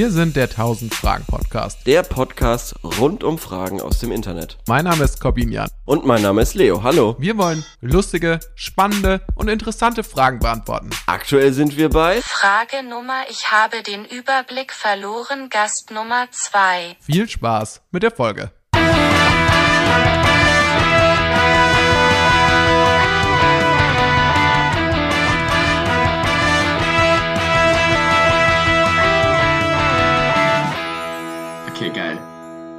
Wir sind der 1000 Fragen Podcast. Der Podcast rund um Fragen aus dem Internet. Mein Name ist Corbin Jan. Und mein Name ist Leo. Hallo. Wir wollen lustige, spannende und interessante Fragen beantworten. Aktuell sind wir bei Frage Nummer Ich habe den Überblick verloren, Gast Nummer 2. Viel Spaß mit der Folge.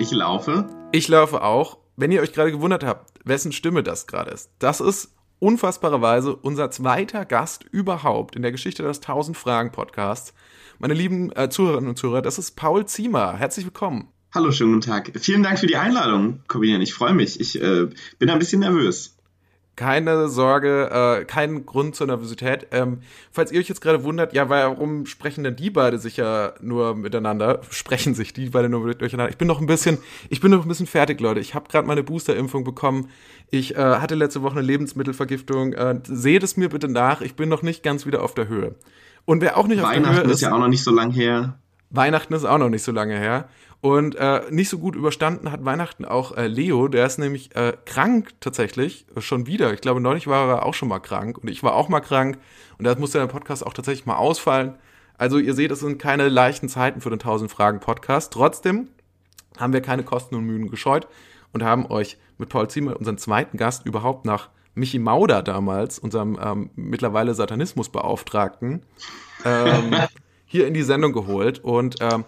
Ich laufe. Ich laufe auch. Wenn ihr euch gerade gewundert habt, wessen Stimme das gerade ist, das ist unfassbarerweise unser zweiter Gast überhaupt in der Geschichte des 1000 Fragen Podcasts. Meine lieben äh, Zuhörerinnen und Zuhörer, das ist Paul Ziemer. Herzlich willkommen. Hallo, schönen guten Tag. Vielen Dank für die Einladung, Corbinian. Ich freue mich. Ich äh, bin ein bisschen nervös. Keine Sorge, äh, kein Grund zur Nervosität. Ähm, falls ihr euch jetzt gerade wundert, ja, warum sprechen denn die beide sich ja nur miteinander? Sprechen sich die beide nur durcheinander? Ich bin noch ein bisschen, ich bin noch ein bisschen fertig, Leute. Ich habe gerade meine Boosterimpfung bekommen. Ich äh, hatte letzte Woche eine Lebensmittelvergiftung. Äh, seht es mir bitte nach. Ich bin noch nicht ganz wieder auf der Höhe. Und wer auch nicht auf der Höhe Weihnachten ist, ist ja auch noch nicht so lang her. Weihnachten ist auch noch nicht so lange her. Und äh, nicht so gut überstanden hat Weihnachten auch äh, Leo, der ist nämlich äh, krank tatsächlich, äh, schon wieder. Ich glaube, neulich war er auch schon mal krank und ich war auch mal krank und da musste der Podcast auch tatsächlich mal ausfallen. Also ihr seht, es sind keine leichten Zeiten für den 1000 Fragen Podcast. Trotzdem haben wir keine Kosten und Mühen gescheut und haben euch mit Paul Ziemer, unseren zweiten Gast, überhaupt nach Michi Mauder damals, unserem ähm, mittlerweile Satanismusbeauftragten, ähm, hier in die Sendung geholt. Und ähm,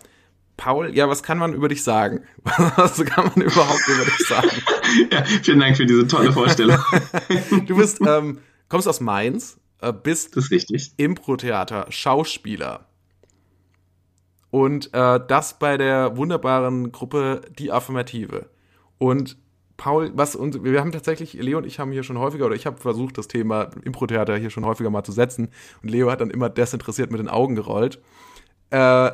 Paul, ja, was kann man über dich sagen? Was kann man überhaupt über dich sagen? Ja, vielen Dank für diese tolle Vorstellung. Du bist, ähm, kommst aus Mainz, äh, bist Das ist richtig. Impro-Theater, Schauspieler. Und äh, das bei der wunderbaren Gruppe Die Affirmative. Und Paul, was und wir haben tatsächlich, Leo und ich haben hier schon häufiger, oder ich habe versucht, das Thema Impro-Theater hier schon häufiger mal zu setzen. Und Leo hat dann immer desinteressiert mit den Augen gerollt. Äh,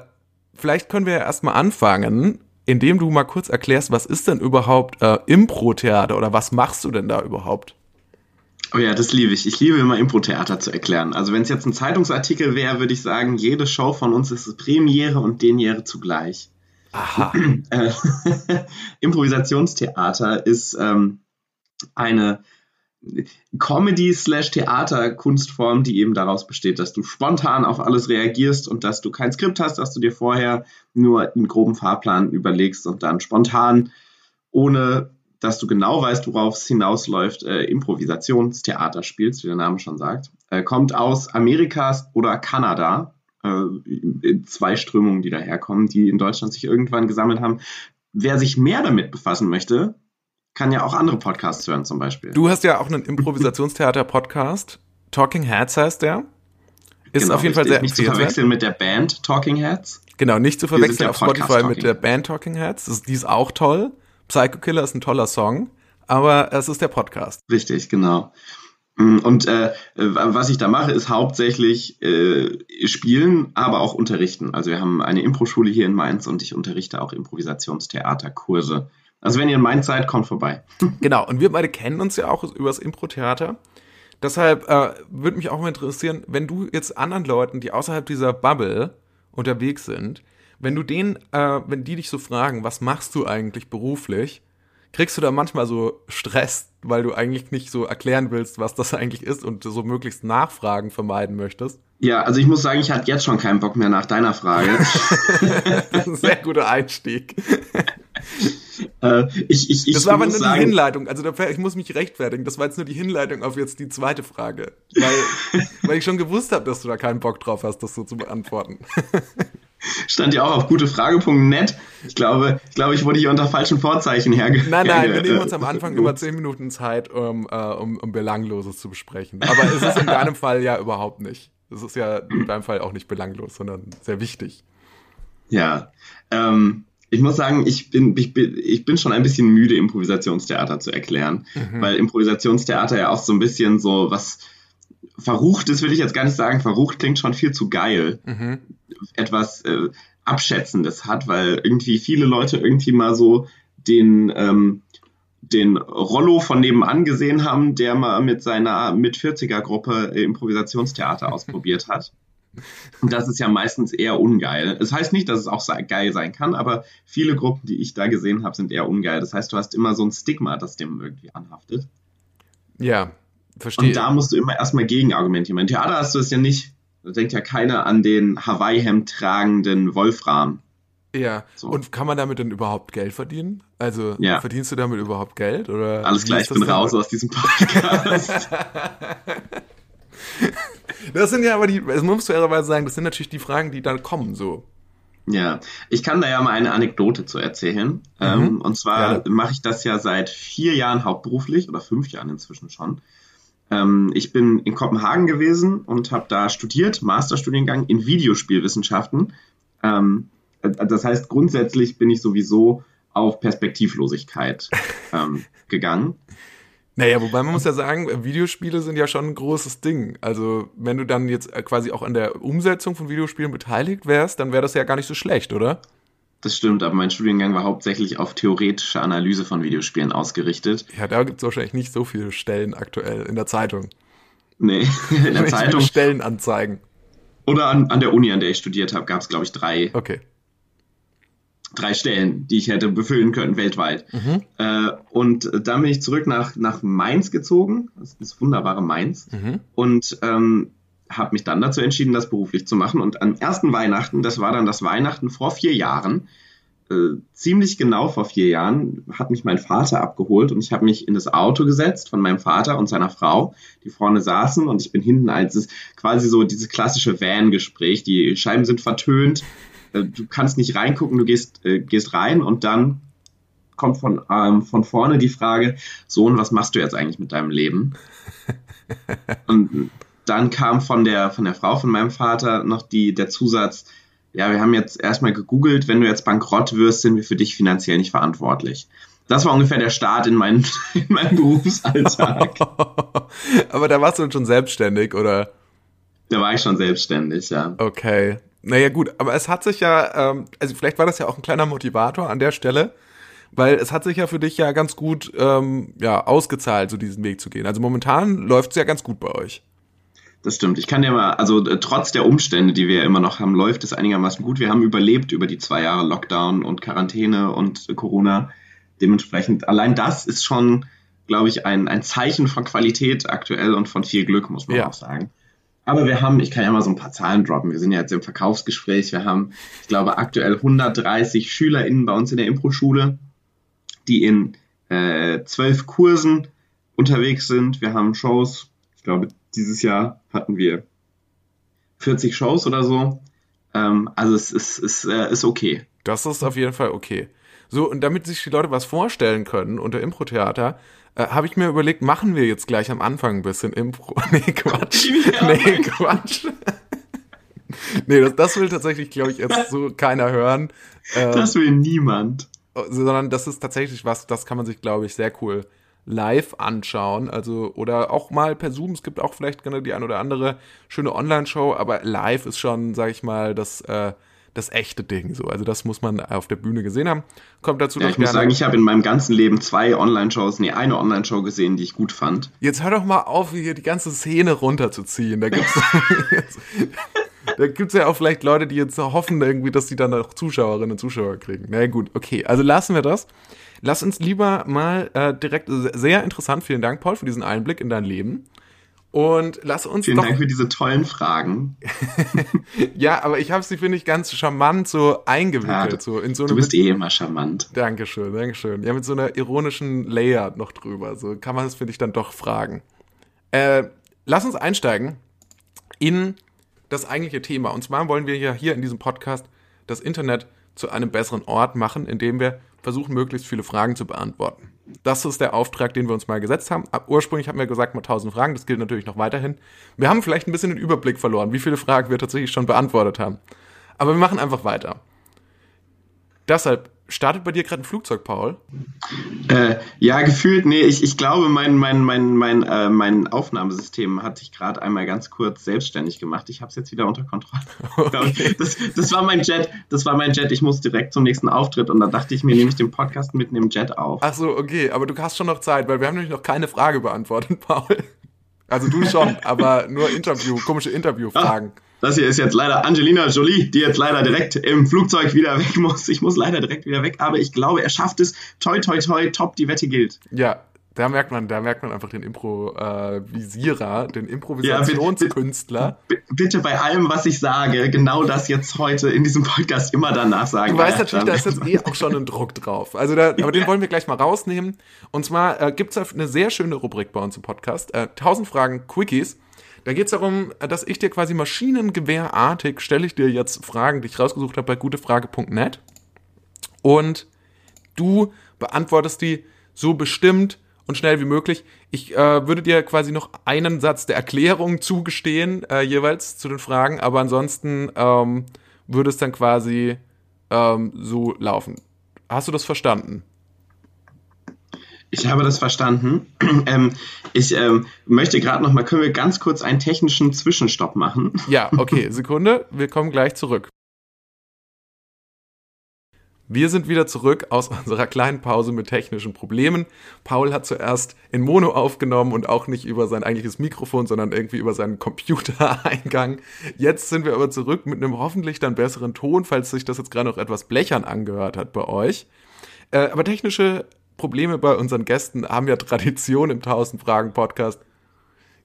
vielleicht können wir ja erstmal anfangen, indem du mal kurz erklärst, was ist denn überhaupt äh, Impro-Theater oder was machst du denn da überhaupt? Oh ja, das liebe ich. Ich liebe immer Impro-Theater zu erklären. Also wenn es jetzt ein Zeitungsartikel wäre, würde ich sagen, jede Show von uns ist Premiere und Deniere zugleich. Aha. Äh, Improvisationstheater ist ähm, eine Comedy-Slash-Theater-Kunstform, die eben daraus besteht, dass du spontan auf alles reagierst und dass du kein Skript hast, dass du dir vorher nur einen groben Fahrplan überlegst und dann spontan, ohne dass du genau weißt, worauf es hinausläuft, äh, Improvisationstheater spielst, wie der Name schon sagt. Äh, kommt aus Amerika oder Kanada. Äh, zwei Strömungen, die daherkommen, die in Deutschland sich irgendwann gesammelt haben. Wer sich mehr damit befassen möchte, kann ja auch andere Podcasts hören zum Beispiel. Du hast ja auch einen Improvisationstheater-Podcast. Talking Heads heißt der. Ist Genau, auf jeden Fall richtig. sehr Nicht zu verwechseln mit der Band Talking Heads. Genau, nicht zu verwechseln auf Spotify Podcast mit Talking der Band Talking Heads. Das, die ist auch toll. Psycho Killer ist ein toller Song. Aber es ist der Podcast. Richtig, genau. Mm, Und äh, was ich da mache, ist hauptsächlich äh, spielen, aber auch unterrichten. Also wir haben eine Impro-Schule hier in Mainz und ich unterrichte auch Improvisationstheaterkurse. Also wenn ihr in Mainz seid, kommt vorbei. Genau, und wir beide kennen uns ja auch übers Impro-Theater. Deshalb äh, würde mich auch mal interessieren, wenn du jetzt anderen Leuten, die außerhalb dieser Bubble unterwegs sind, wenn du denen, äh, wenn die dich so fragen, was machst du eigentlich beruflich, kriegst du da manchmal so Stress, weil du eigentlich nicht so erklären willst, was das eigentlich ist und so möglichst Nachfragen vermeiden möchtest? Ja, also ich muss sagen, ich hatte jetzt schon keinen Bock mehr nach deiner Frage. Das ist ein sehr guter Einstieg. äh, ich, ich, ich Das war aber nur die sagen, Hinleitung. Also ich muss mich rechtfertigen. Das war jetzt nur die Hinleitung auf jetzt die zweite Frage. Weil, weil ich schon gewusst habe, dass du da keinen Bock drauf hast, das so zu beantworten. stand ja auch auf gutefrage.net. Ich glaube, ich glaube, ich wurde hier unter falschen Vorzeichen herge... Nein, nein, wir nehmen uns äh, am Anfang immer zehn Minuten Zeit, um, äh, um, um Belangloses zu besprechen. Aber es ist in deinem Fall ja überhaupt nicht. Es ist ja in deinem Fall auch nicht belanglos, sondern sehr wichtig. Ja, ähm, ich muss sagen, ich bin, ich, bin, ich bin schon ein bisschen müde, Improvisationstheater zu erklären, weil Improvisationstheater ja auch so ein bisschen so was Verruchtes will ich jetzt gar nicht sagen, verrucht klingt schon viel zu geil, Mhm. etwas äh, Abschätzendes hat, weil irgendwie viele Leute irgendwie mal so den, ähm, den Rollo von nebenan gesehen haben, der mal mit seiner mit 40er Gruppe äh, Improvisationstheater ausprobiert hat. Und das ist ja meistens eher ungeil. Das heißt nicht, dass es auch geil sein kann, aber viele Gruppen, die ich da gesehen habe, sind eher ungeil. Das heißt, du hast immer so ein Stigma, das dem irgendwie anhaftet. Ja, verstehe. Und da musst du immer erstmal gegen argumentieren. Im Theater hast du es ja nicht. Da denkt ja keiner an den Hawaii-Hemd tragenden Wolfram. Ja, So. und kann man damit denn überhaupt Geld verdienen? Also Ja. verdienst du damit überhaupt Geld? Oder Alles klar, ich bin raus aus diesem Podcast. Das sind ja aber die, das musst du ehrlicherweise sagen, das sind natürlich die Fragen, die dann kommen, so. Ja, ich kann da ja mal eine Anekdote zu erzählen. Ähm, und zwar Gerne. mache ich das ja seit vier Jahren hauptberuflich oder fünf Jahren inzwischen schon. Ähm, ich bin in Kopenhagen gewesen und habe da studiert, Masterstudiengang in Videospielwissenschaften. Ähm, äh, das heißt, grundsätzlich bin ich sowieso auf Perspektivlosigkeit ähm, gegangen. Naja, wobei man muss ja sagen, Videospiele sind ja schon ein großes Ding. Also, wenn du dann jetzt äh, quasi auch an der Umsetzung von Videospielen beteiligt wärst, dann wäre das ja gar nicht so schlecht, oder? Das stimmt, aber mein Studiengang war hauptsächlich auf theoretische Analyse von Videospielen ausgerichtet. Ja, da gibt es wahrscheinlich nicht so viele Stellen aktuell in der Zeitung. Nee, in der Zeitung Stellenanzeigen. oder an, an der Uni, an der ich studiert habe, gab es, glaube ich, drei, Okay. Drei Stellen, die ich hätte befüllen können weltweit. Mhm. Äh, und dann bin ich zurück nach, nach Mainz gezogen, das ist das wunderbare Mainz, Mhm. und ähm, habe mich dann dazu entschieden, das beruflich zu machen. Und am ersten Weihnachten, das war dann das Weihnachten vor vier Jahren, äh, ziemlich genau vor vier Jahren, hat mich mein Vater abgeholt und ich habe mich in das Auto gesetzt von meinem Vater und seiner Frau, die vorne saßen und ich bin hinten als es quasi so dieses klassische Van-Gespräch. Die Scheiben sind vertönt, äh, du kannst nicht reingucken, du gehst, äh, gehst rein und dann kommt von, ähm, von vorne die Frage, Sohn, was machst du jetzt eigentlich mit deinem Leben? Und dann kam von der, von der Frau von meinem Vater noch die, der Zusatz, ja, wir haben jetzt erstmal gegoogelt, wenn du jetzt bankrott wirst, sind wir für dich finanziell nicht verantwortlich. Das war ungefähr der Start in meinen, in meinen Berufsalltag. Aber da warst du dann schon selbstständig, oder? Da war ich schon selbstständig, ja. Okay. Naja, gut, aber es hat sich ja, ähm, also vielleicht war das ja auch ein kleiner Motivator an der Stelle, weil es hat sich ja für dich ja ganz gut ähm, ja, ausgezahlt, so diesen Weg zu gehen. Also momentan läuft es ja ganz gut bei euch. Das stimmt. Ich kann dir mal, also äh, trotz der Umstände, die wir ja immer noch haben, läuft es einigermaßen gut. Wir haben überlebt über die zwei Jahre Lockdown und Quarantäne und äh, Corona. Dementsprechend, allein das ist schon, glaube ich, ein, ein Zeichen von Qualität aktuell und von viel Glück, muss man Ja. auch sagen. Aber wir haben, ich kann ja mal so ein paar Zahlen droppen. Wir sind ja jetzt im Verkaufsgespräch. Wir haben, ich glaube, aktuell 130 SchülerInnen bei uns in der Impro-Schule, die in äh, zwölf Kursen unterwegs sind. Wir haben Shows. Ich glaube, dieses Jahr hatten wir 40 Shows oder so. Ähm, also es ist, ist, äh, ist okay. Das ist auf jeden Fall okay. So, und damit sich die Leute was vorstellen können unter Impro-Theater, äh, habe ich mir überlegt, machen wir jetzt gleich am Anfang ein bisschen Impro. Nee, Quatsch. Ja. Nee, Quatsch. nee, das, das will tatsächlich, glaube ich, jetzt so keiner hören. Äh, Das will niemand. sondern das ist tatsächlich was, das kann man sich, glaube ich, sehr cool live anschauen. Also, oder auch mal per Zoom. Es gibt auch vielleicht gerne die ein oder andere schöne Online-Show, aber live ist schon, sag ich mal, das, äh, das echte Ding so. Also, das muss man auf der Bühne gesehen haben. Kommt dazu Ja, noch ich muss sagen, ich habe in meinem ganzen Leben zwei Online-Shows, nee, eine Online-Show gesehen, die ich gut fand. Jetzt hör doch mal auf, hier die ganze Szene runterzuziehen. Da gibt's, da gibt's ja auch vielleicht Leute, die jetzt hoffen irgendwie, dass sie dann auch Zuschauerinnen und Zuschauer kriegen. Na gut, okay. Also lassen wir das. Lass uns lieber mal äh, direkt, sehr interessant, vielen Dank, Paul, für diesen Einblick in dein Leben. Und lass uns Vielen doch, Dank für diese tollen Fragen. ja, aber ich habe sie, finde ich, ganz charmant so eingewickelt, Ja, so in so Du bist eh immer charmant. Dankeschön, Dankeschön. Ja, mit so einer ironischen Layer noch drüber. So kann man das, finde ich, dann doch fragen. Äh, lass uns einsteigen in das eigentliche Thema. Und zwar wollen wir ja hier in diesem Podcast das Internet zu einem besseren Ort machen, indem wir versuchen, möglichst viele Fragen zu beantworten. Das ist der Auftrag, den wir uns mal gesetzt haben. Ab- Ursprünglich hatten wir gesagt, mal 1000 Fragen. Das gilt natürlich noch weiterhin. Wir haben vielleicht ein bisschen den Überblick verloren, wie viele Fragen wir tatsächlich schon beantwortet haben. Aber wir machen einfach weiter. Deshalb startet bei dir gerade ein Flugzeug, Paul. Äh, ja, gefühlt, nee, ich, ich glaube, mein, mein, mein, mein, äh, mein Aufnahmesystem hat sich gerade einmal ganz kurz selbstständig gemacht. Ich habe es jetzt wieder unter Kontrolle. Okay. Das, das war mein Jet, das war mein Jet. Ich muss direkt zum nächsten Auftritt und da dachte ich mir, nehme ich den Podcast mitten im Jet auf. Ach so, okay, aber du hast schon noch Zeit, weil wir haben nämlich noch keine Frage beantwortet, Paul. Also du schon, aber nur Interview, komische Interviewfragen. Das hier ist jetzt leider Angelina Jolie, die jetzt leider direkt im Flugzeug wieder weg muss. Ich muss leider direkt wieder weg, aber ich glaube, er schafft es. Toi, toi, toi, top, die Wette gilt. Ja, da merkt man, da merkt man einfach den Improvisierer, den Improvisationskünstler. B bitte bei allem, was ich sage, genau das jetzt heute in diesem Podcast immer danach sagen. Du weißt natürlich, da ist jetzt eh auch schon ein Druck drauf. Also da, aber den wollen wir gleich mal rausnehmen. Und zwar äh, gibt es eine sehr schöne Rubrik bei uns im Podcast. Äh, 1000 Fragen Quickies. Da geht es darum, dass ich dir quasi maschinengewehrartig stelle ich dir jetzt Fragen, die ich rausgesucht habe bei gutefrage.net. Und du beantwortest die so bestimmt und schnell wie möglich. Ich äh, würde dir quasi noch einen Satz der Erklärung zugestehen, äh, jeweils zu den Fragen, aber ansonsten ähm, würde es dann quasi ähm, so laufen. Hast du das verstanden? Ich habe das verstanden. ähm, ich ähm, möchte gerade noch mal, können wir ganz kurz einen technischen Zwischenstopp machen? Ja, okay, Sekunde, wir kommen gleich zurück. Wir sind wieder zurück aus unserer kleinen Pause mit technischen Problemen. Paul hat zuerst in Mono aufgenommen und auch nicht über sein eigentliches Mikrofon, sondern irgendwie über seinen Computereingang. Jetzt sind wir aber zurück mit einem hoffentlich dann besseren Ton, falls sich das jetzt gerade noch etwas blechern angehört hat bei euch. Äh, aber technische Probleme bei unseren Gästen haben ja Tradition im 1000 Fragen Podcast.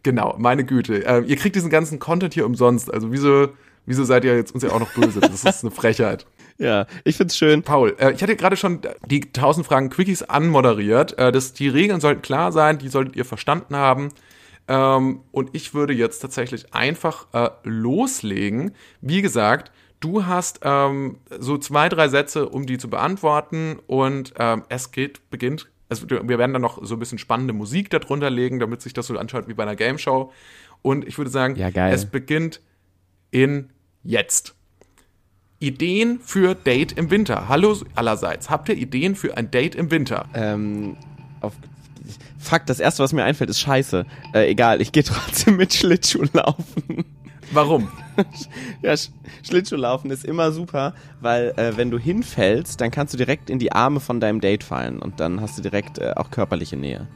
Genau, meine Güte. Äh, ihr kriegt diesen ganzen Content hier umsonst. Also wieso, wieso seid ihr jetzt uns ja auch noch böse? Das ist eine Frechheit. Ja, ich find's schön. Paul, äh, ich hatte gerade schon die 1000 Fragen Quickies anmoderiert. Äh, das, die Regeln sollten klar sein, die solltet ihr verstanden haben. Ähm, und ich würde jetzt tatsächlich einfach äh, loslegen. Wie gesagt, du hast ähm, so zwei, drei Sätze, um die zu beantworten. Und ähm, es geht, beginnt, also wir werden dann noch so ein bisschen spannende Musik darunter legen, damit sich das so anschaut wie bei einer Game Show. Und ich würde sagen, Ja, es beginnt in jetzt. Ideen für Date im Winter. Hallo allerseits. Habt ihr Ideen für ein Date im Winter? Ähm, auf, fuck, das erste, was mir einfällt, ist scheiße. Äh, egal, ich gehe trotzdem mit Schlittschuhlaufen. Warum? ja, Sch Schlittschuhlaufen ist immer super, weil äh, wenn du hinfällst, dann kannst du direkt in die Arme von deinem Date fallen und dann hast du direkt äh, auch körperliche Nähe.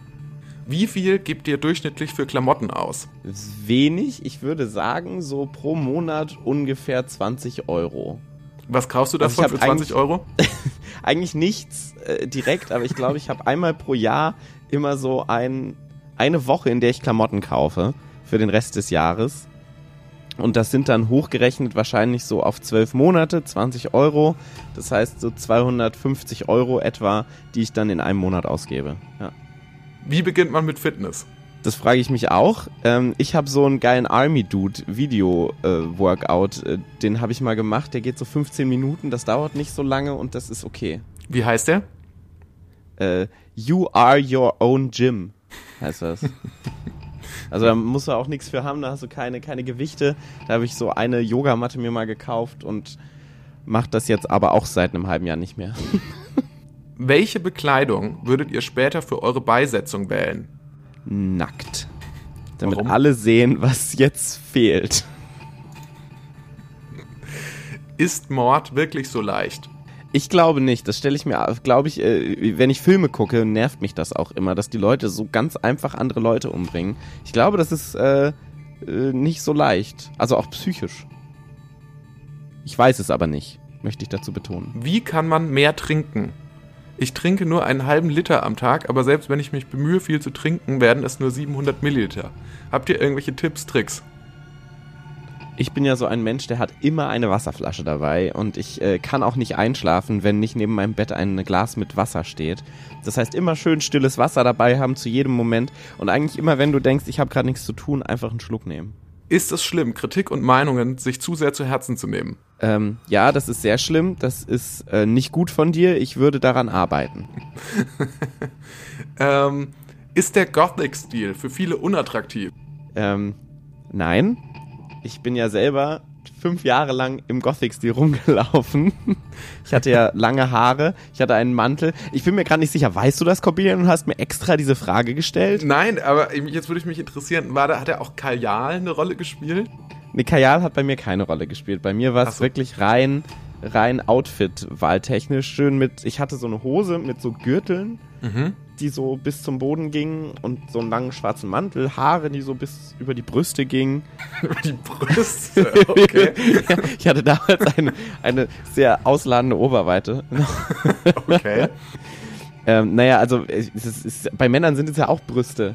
Wie viel gebt ihr durchschnittlich für Klamotten aus? Wenig, ich würde sagen, so pro Monat ungefähr 20 Euro. Was kaufst du Also davon ich für hab 20 Euro? Eigentlich nichts äh, direkt, aber ich glaube, ich habe einmal pro Jahr immer so ein, eine Woche, in der ich Klamotten kaufe für den Rest des Jahres. Und das sind dann hochgerechnet wahrscheinlich so auf zwölf Monate, 20 Euro. Das heißt so 250 Euro etwa, die ich dann in einem Monat ausgebe. Ja. Wie beginnt man mit Fitness? Das frage ich mich auch. Ähm, ich habe so einen geilen Army-Dude-Video-Workout. Äh, den habe ich mal gemacht. Der geht so 15 Minuten. Das dauert nicht so lange und das ist okay. Wie heißt der? Äh, you are your own gym, heißt das. Also da musst du auch nichts für haben, da hast du keine, keine Gewichte. Da habe ich so eine Yogamatte mir mal gekauft und mache das jetzt aber auch seit einem halben Jahr nicht mehr. Welche Bekleidung würdet ihr später für eure Beisetzung wählen? Nackt. Damit Warum? alle sehen, was jetzt fehlt. Ist Mord wirklich so leicht? Ich glaube nicht. Das stelle ich mir, glaube ich, äh, wenn ich Filme gucke, nervt mich das auch immer, dass die Leute so ganz einfach andere Leute umbringen. Ich glaube, das ist äh, äh, nicht so leicht. Also auch psychisch. Ich weiß es aber nicht, möchte ich dazu betonen. Wie kann man mehr trinken? Ich trinke nur einen halben Liter am Tag, aber selbst wenn ich mich bemühe, viel zu trinken, werden es nur 700 Milliliter. Habt ihr irgendwelche Tipps, Tricks? Ich bin ja so ein Mensch, der hat immer eine Wasserflasche dabei und ich äh, kann auch nicht einschlafen, wenn nicht neben meinem Bett ein Glas mit Wasser steht. Das heißt, immer schön stilles Wasser dabei haben zu jedem Moment und eigentlich immer, wenn du denkst, ich habe gerade nichts zu tun, einfach einen Schluck nehmen. Ist es schlimm, Kritik und Meinungen sich zu sehr zu Herzen zu nehmen? Ähm, ja, das ist sehr schlimm, das ist äh, nicht gut von dir, ich würde daran arbeiten. Ähm, ist der Gothic-Stil für viele unattraktiv? Ähm, nein, ich bin ja selber fünf Jahre lang im Gothic-Stil rumgelaufen. Ich hatte ja lange Haare, ich hatte einen Mantel. Ich bin mir gerade nicht sicher, weißt du das, Corbinian, und hast mir extra diese Frage gestellt? Nein, aber jetzt würde ich mich interessieren, war da, hat er auch Kajal eine Rolle gespielt? Nee, Kajal hat bei mir keine Rolle gespielt. Bei mir war es so. wirklich rein, rein Outfit-wahltechnisch. Schön mit, ich hatte so eine Hose mit so Gürteln. Mhm. Die so bis zum Boden gingen und so einen langen schwarzen Mantel, Haare, die so bis über die Brüste gingen. Über die Brüste, okay. ja, ich hatte damals eine, eine sehr ausladende Oberweite. okay. ähm, naja, also ist, es, bei Männern sind es ja auch Brüste.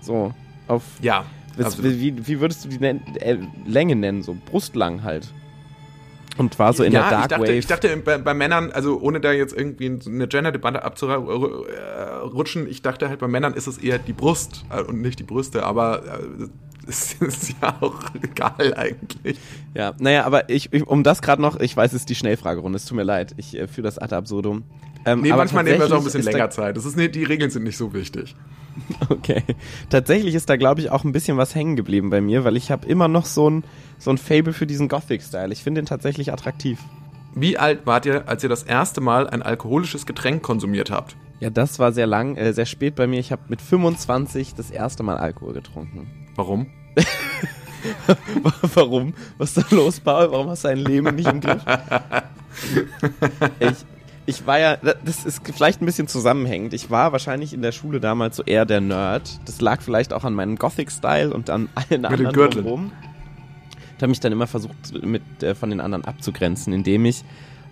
So, auf. Ja. Absolut. wie, wie würdest du die äh, Länge nennen? So brustlang halt. Und war so in ja, der Dark ich dachte, Wave. ich dachte bei, bei Männern, also ohne da jetzt irgendwie eine Gender-Debatte abzurutschen, ich dachte halt bei Männern ist es eher die Brust äh, und nicht die Brüste, aber es ist ja auch egal eigentlich. Ja, naja, aber ich, ich um das gerade noch, ich weiß, es ist die Schnellfragerunde, es tut mir leid, ich äh, führe das ad absurdum. Ähm, Nee, aber manchmal nehmen wir auch ein bisschen länger ist Zeit. Das ist nicht, die Regeln sind nicht so wichtig. Okay. Tatsächlich ist da, glaube ich, auch ein bisschen was hängen geblieben bei mir, weil ich habe immer noch so ein, so ein Fable für diesen Gothic-Style. Ich finde den tatsächlich attraktiv. Wie alt wart ihr, als ihr das erste Mal ein alkoholisches Getränk konsumiert habt? Ja, das war sehr lang, äh, sehr spät bei mir. Ich habe mit 25 das erste Mal Alkohol getrunken. Warum? Warum? Was ist da los, Paul? Warum hast du dein Leben nicht im Griff? Ich, ich war ja, das ist vielleicht ein bisschen zusammenhängend. Ich war wahrscheinlich in der Schule damals so eher der Nerd. Das lag vielleicht auch an meinem Gothic-Style und an allen den anderen Gürteln. drumherum. Ich habe mich dann immer versucht, mit, äh, von den anderen abzugrenzen, indem ich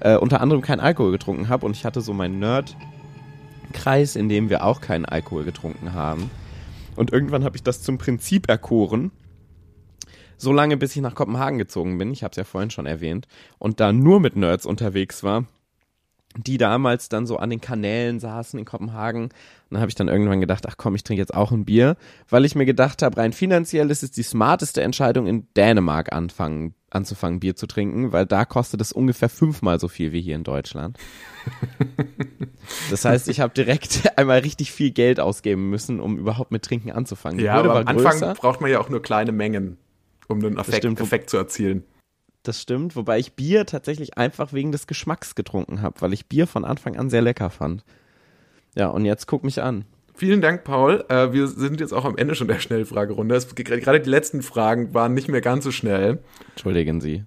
äh, unter anderem keinen Alkohol getrunken habe und ich hatte so meinen Nerd-Kreis, in dem wir auch keinen Alkohol getrunken haben. Und irgendwann habe ich das zum Prinzip erkoren, so lange bis ich nach Kopenhagen gezogen bin, ich habe es ja vorhin schon erwähnt, und da nur mit Nerds unterwegs war, die damals dann so an den Kanälen saßen in Kopenhagen. Und dann habe ich dann irgendwann gedacht, ach komm, ich trinke jetzt auch ein Bier, weil ich mir gedacht habe, rein finanziell ist es die smarteste Entscheidung in Dänemark anfangen, anzufangen Bier zu trinken, weil da kostet es ungefähr fünfmal so viel wie hier in Deutschland. Das heißt, ich habe direkt einmal richtig viel Geld ausgeben müssen, um überhaupt mit Trinken anzufangen. Die Ja, Hürde aber am war Anfang größer. braucht man ja auch nur kleine Mengen, um den Effekt, stimmt. Effekt zu erzielen. Das stimmt, wobei ich Bier tatsächlich einfach wegen des Geschmacks getrunken habe, weil ich Bier von Anfang an sehr lecker fand. Ja, und jetzt guck mich an. Vielen Dank, Paul. Äh, wir sind jetzt auch am Ende schon der Schnellfragerunde. Es, gerade die letzten Fragen waren nicht mehr ganz so schnell, Entschuldigen Sie.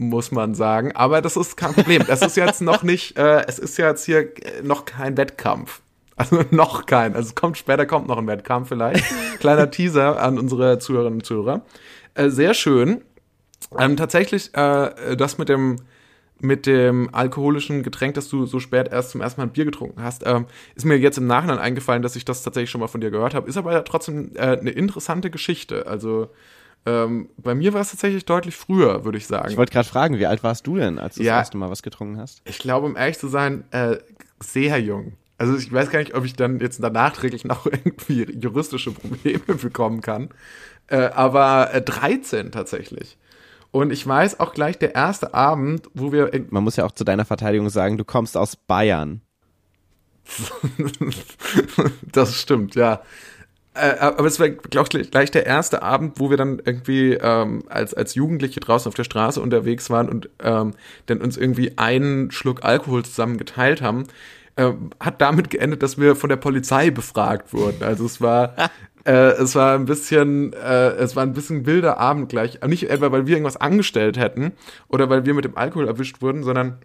Muss man sagen. Aber das ist kein Problem. Es ist jetzt noch nicht, äh, es ist jetzt hier äh, noch kein Wettkampf. Also noch kein. Also es kommt später kommt noch ein Wettkampf vielleicht. Kleiner Teaser an unsere Zuhörerinnen und Zuhörer. Äh, sehr schön. Ähm, tatsächlich, äh, das mit dem mit dem alkoholischen Getränk, das du so spät erst zum ersten Mal ein Bier getrunken hast, ähm, ist mir jetzt im Nachhinein eingefallen, dass ich das tatsächlich schon mal von dir gehört habe. Ist aber trotzdem äh, eine interessante Geschichte. Also ähm, bei mir war es tatsächlich deutlich früher, würde ich sagen. Ich wollte gerade fragen, wie alt warst du denn, als du Ja. das erste Mal was getrunken hast? Ich glaube, um ehrlich zu sein, äh, sehr jung. Also ich weiß gar nicht, ob ich dann jetzt nachträglich noch irgendwie juristische Probleme bekommen kann. Äh, aber äh, 13 tatsächlich. Und ich weiß auch gleich der erste Abend, wo wir Man muss ja auch zu deiner Verteidigung sagen, du kommst aus Bayern. das stimmt, ja. Äh, aber es war, glaube ich, gleich der erste Abend, wo wir dann irgendwie ähm, als, als Jugendliche draußen auf der Straße unterwegs waren und ähm, dann uns irgendwie einen Schluck Alkohol zusammen geteilt haben, ähm, hat damit geendet, dass wir von der Polizei befragt wurden. Also es war, äh, es war ein bisschen, äh, es war ein bisschen wilder Abend gleich. Nicht etwa, weil wir irgendwas angestellt hätten oder weil wir mit dem Alkohol erwischt wurden, sondern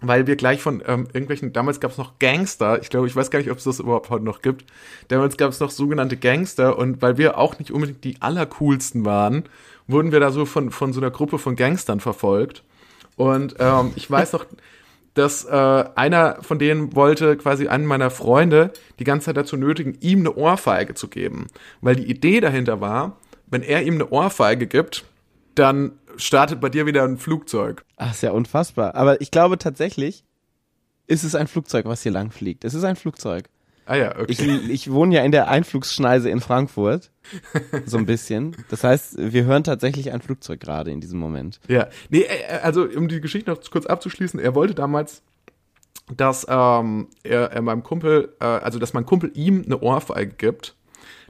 weil wir gleich von ähm, irgendwelchen, damals gab es noch Gangster, ich glaube, ich weiß gar nicht, ob es das überhaupt heute noch gibt, damals gab es noch sogenannte Gangster und weil wir auch nicht unbedingt die allercoolsten waren, wurden wir da so von, von so einer Gruppe von Gangstern verfolgt. Und ähm, ich weiß noch, dass äh, einer von denen wollte quasi einen meiner Freunde die ganze Zeit dazu nötigen, ihm eine Ohrfeige zu geben, weil die Idee dahinter war, wenn er ihm eine Ohrfeige gibt, dann startet bei dir wieder ein Flugzeug. Ach, ist ja unfassbar. Aber ich glaube tatsächlich, ist es ein Flugzeug, was hier lang fliegt. Es ist ein Flugzeug. Ah ja, okay. Ich, ich wohne ja in der Einflugsschneise in Frankfurt. So ein bisschen. Das heißt, wir hören tatsächlich ein Flugzeug gerade in diesem Moment. Ja, nee, äh, also um die Geschichte noch kurz abzuschließen, er wollte damals, dass ähm, er, er meinem Kumpel, äh, also dass mein Kumpel ihm eine Ohrfeige gibt,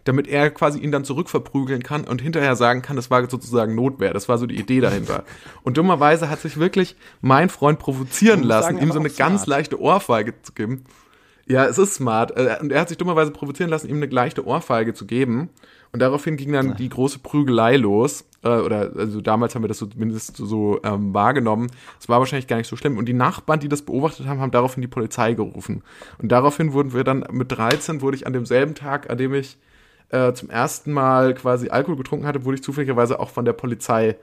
damit er quasi ihn dann zurückverprügeln kann und hinterher sagen kann, das war sozusagen Notwehr. Das war so die Idee dahinter. Und dummerweise hat sich wirklich mein Freund provozieren lassen, ihm so eine ganz smart. leichte Ohrfeige zu geben. Ja, es ist smart. Äh, Und er hat sich dummerweise provozieren lassen, ihm eine leichte Ohrfeige zu geben. Und daraufhin ging dann die große Prügelei los. Äh, oder also damals haben wir das so zumindest so ähm, wahrgenommen. Es war wahrscheinlich gar nicht so schlimm. Und die Nachbarn, die das beobachtet haben, haben daraufhin die Polizei gerufen. Und daraufhin wurden wir dann mit 13 wurde ich an demselben Tag, an dem ich äh, zum ersten Mal quasi Alkohol getrunken hatte, wurde ich zufälligerweise auch von der Polizei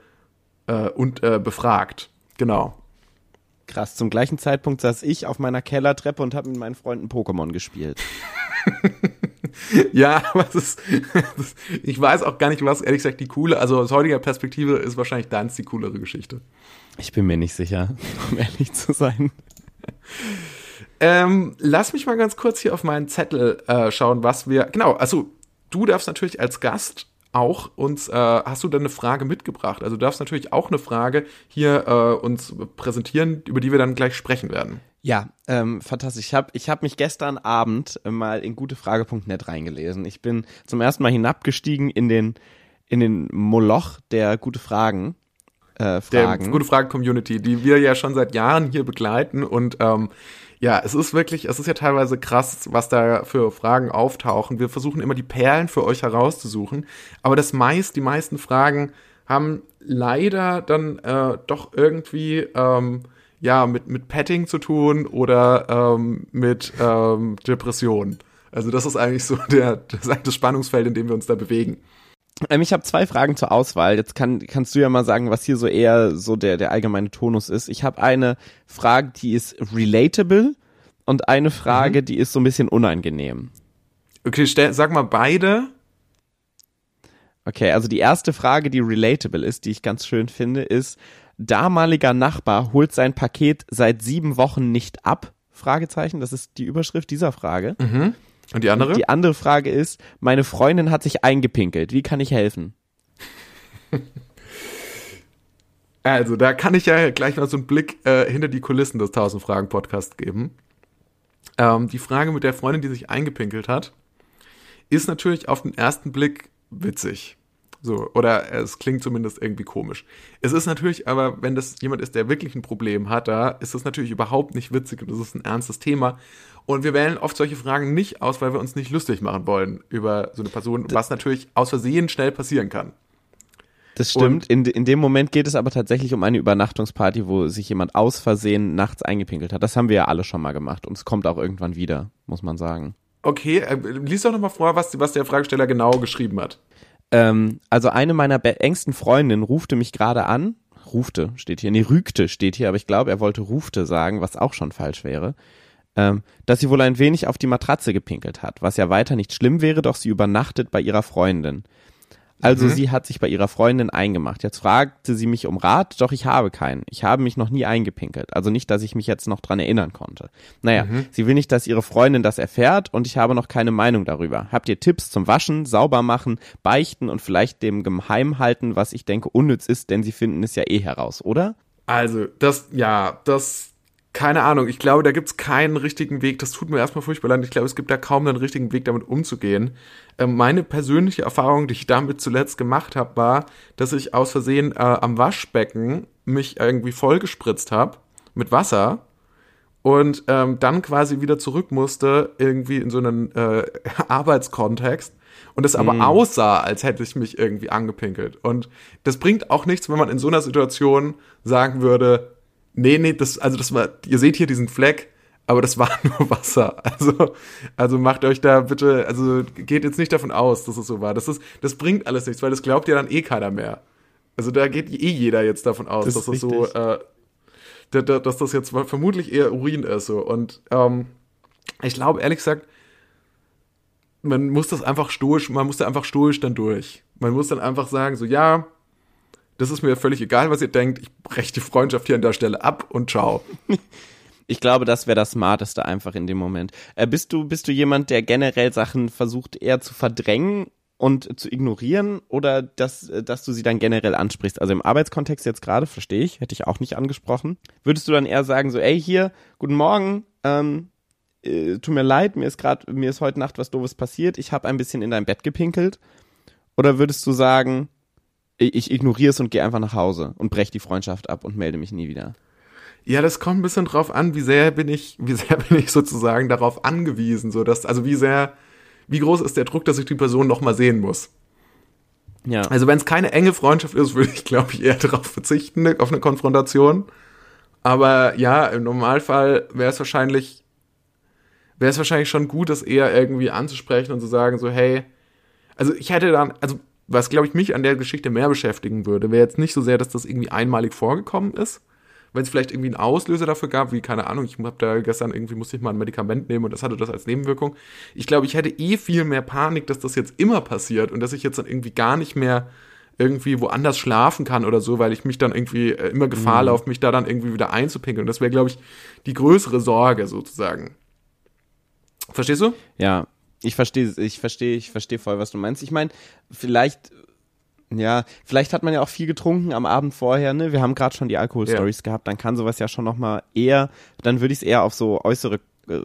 äh, und äh, befragt. Genau. Krass, zum gleichen Zeitpunkt saß ich auf meiner Kellertreppe und habe mit meinen Freunden Pokémon gespielt. Ja, aber es ist, das, ich weiß auch gar nicht, was ehrlich gesagt die coole, also aus heutiger Perspektive ist wahrscheinlich deins die coolere Geschichte. Ich bin mir nicht sicher, um ehrlich zu sein. Ähm, lass mich mal ganz kurz hier auf meinen Zettel äh, schauen, was wir. Genau, also du darfst natürlich als Gast auch uns, äh, hast du denn eine Frage mitgebracht? Also du darfst natürlich auch eine Frage hier äh, uns präsentieren, über die wir dann gleich sprechen werden. Ja, ähm, fantastisch. Ich habe ich hab mich gestern Abend mal in gutefrage.net reingelesen. Ich bin zum ersten Mal hinabgestiegen in den, in den Moloch der gute Fragen. Äh, Der Fragen. gute Frage Community, die wir ja schon seit Jahren hier begleiten und ähm, ja, es ist wirklich, es ist ja teilweise krass, was da für Fragen auftauchen. Wir versuchen immer die Perlen für euch herauszusuchen, aber das meist, die meisten Fragen haben leider dann äh, doch irgendwie ähm, ja mit mit Petting zu tun oder ähm, mit ähm, Depression. Also das ist eigentlich so der das, das Spannungsfeld, in dem wir uns da bewegen. Ähm, ich habe zwei Fragen zur Auswahl. Jetzt kann, kannst du ja mal sagen, was hier so eher so der, der allgemeine Tonus ist. Ich habe eine Frage, die ist relatable und eine Frage, die ist so ein bisschen unangenehm. Okay, stell, sag mal beide. Okay, also die erste Frage, die relatable ist, die ich ganz schön finde, ist, damaliger Nachbar holt sein Paket seit sieben Wochen nicht ab? Fragezeichen, das ist die Überschrift dieser Frage. Und die andere? Die andere Frage ist, meine Freundin hat sich eingepinkelt, wie kann ich helfen? Also, da kann ich ja gleich mal so einen Blick äh, hinter die Kulissen des 1000 Fragen Podcast geben. Ähm, die Frage mit der Freundin, die sich eingepinkelt hat, ist natürlich auf den ersten Blick witzig. So, oder es klingt zumindest irgendwie komisch. Es ist natürlich aber, wenn das jemand ist, der wirklich ein Problem hat, da ist das natürlich überhaupt nicht witzig und das ist ein ernstes Thema. Und wir wählen oft solche Fragen nicht aus, weil wir uns nicht lustig machen wollen über so eine Person, was natürlich aus Versehen schnell passieren kann. Das stimmt. In, in dem Moment geht es aber tatsächlich um eine Übernachtungsparty, wo sich jemand aus Versehen nachts eingepinkelt hat. Das haben wir ja alle schon mal gemacht und es kommt auch irgendwann wieder, muss man sagen. Okay, äh, lies doch nochmal vor, was, was der Fragesteller genau geschrieben hat. Ähm, also eine meiner engsten Freundinnen rufte mich gerade an. Rufte steht hier. Nee, rügte steht hier, aber ich glaube, er wollte rufte sagen, was auch schon falsch wäre. Ähm, dass sie wohl ein wenig auf die Matratze gepinkelt hat, was ja weiter nicht schlimm wäre, doch sie übernachtet bei ihrer Freundin. Also Mhm. sie hat sich bei ihrer Freundin eingemacht. Jetzt fragte sie mich um Rat, doch ich habe keinen. Ich habe mich noch nie eingepinkelt. Also nicht, dass ich mich jetzt noch dran erinnern konnte. Naja, Mhm. sie will nicht, dass ihre Freundin das erfährt und ich habe noch keine Meinung darüber. Habt ihr Tipps zum Waschen, sauber machen, beichten und vielleicht dem geheim halten, was ich denke unnütz ist, denn sie finden es ja eh heraus, oder? Also, das, ja, das, keine Ahnung. Ich glaube, da gibt's keinen richtigen Weg. Das tut mir erstmal furchtbar leid. Ich glaube, es gibt da kaum einen richtigen Weg, damit umzugehen. Ähm, meine persönliche Erfahrung, die ich damit zuletzt gemacht habe, war, dass ich aus Versehen äh, am Waschbecken mich irgendwie vollgespritzt habe mit Wasser und ähm, dann quasi wieder zurück musste, irgendwie in so einen äh, Arbeitskontext. Und es aber aussah, als hätte ich mich irgendwie angepinkelt. Und das bringt auch nichts, wenn man in so einer Situation sagen würde, nee, nee, das, also das war, ihr seht hier diesen Fleck, aber das war nur Wasser. Also, also macht euch da bitte, also geht jetzt nicht davon aus, dass es so war. Das ist, das bringt alles nichts, weil das glaubt ja dann eh keiner mehr. Also da geht eh jeder jetzt davon aus, Das dass das so, äh, da- da- dass das jetzt vermutlich eher Urin ist so. Und ähm, ich glaube, ehrlich gesagt, man muss das einfach stoisch, man muss da einfach stoisch dann durch. Man muss dann einfach sagen, so, ja, das ist mir völlig egal, was ihr denkt, ich breche die Freundschaft hier an der Stelle ab und ciao. Ich glaube, das wäre das Smarteste einfach in dem Moment. Äh, bist du bist du jemand, der generell Sachen versucht eher zu verdrängen und zu ignorieren oder dass äh, dass du sie dann generell ansprichst? Also im Arbeitskontext jetzt gerade verstehe ich, hätte ich auch nicht angesprochen. Würdest du dann eher sagen so, ey hier, guten Morgen, ähm, äh, tut mir leid, mir ist gerade mir ist heute Nacht was doofes passiert, ich habe ein bisschen in dein Bett gepinkelt? Oder würdest du sagen, ich, ignoriere es und gehe einfach nach Hause und breche die Freundschaft ab und melde mich nie wieder? Ja, das kommt ein bisschen drauf an, wie sehr bin ich, wie sehr bin ich sozusagen darauf angewiesen, so dass, also wie sehr, wie groß ist der Druck, dass ich die Person noch mal sehen muss. Ja. Also wenn es keine enge Freundschaft ist, würde ich, glaube ich, eher darauf verzichten, auf eine Konfrontation. Aber ja, im Normalfall wäre es wahrscheinlich, wäre es wahrscheinlich schon gut, das eher irgendwie anzusprechen und zu sagen, so, hey, also ich hätte dann, also was glaube ich mich an der Geschichte mehr beschäftigen würde, wäre jetzt nicht so sehr, dass das irgendwie einmalig vorgekommen ist, wenn es vielleicht irgendwie einen Auslöser dafür gab, wie keine Ahnung, ich habe da gestern irgendwie musste ich mal ein Medikament nehmen und das hatte das als Nebenwirkung. Ich glaube, ich hätte eh viel mehr Panik, dass das jetzt immer passiert und dass ich jetzt dann irgendwie gar nicht mehr irgendwie woanders schlafen kann oder so, weil ich mich dann irgendwie äh, immer Gefahr Mhm. laufe, mich da dann irgendwie wieder einzupinkeln. Das wäre, glaube ich, die größere Sorge sozusagen. Verstehst du? Ja, ich verstehe, ich verstehe, ich verstehe voll, was du meinst. Ich meine, vielleicht, ja, vielleicht hat man ja auch viel getrunken am Abend vorher, ne? Wir haben gerade schon die Alkohol-Stories gehabt, dann kann sowas ja schon nochmal eher, dann würde ich es eher auf so äußere äh,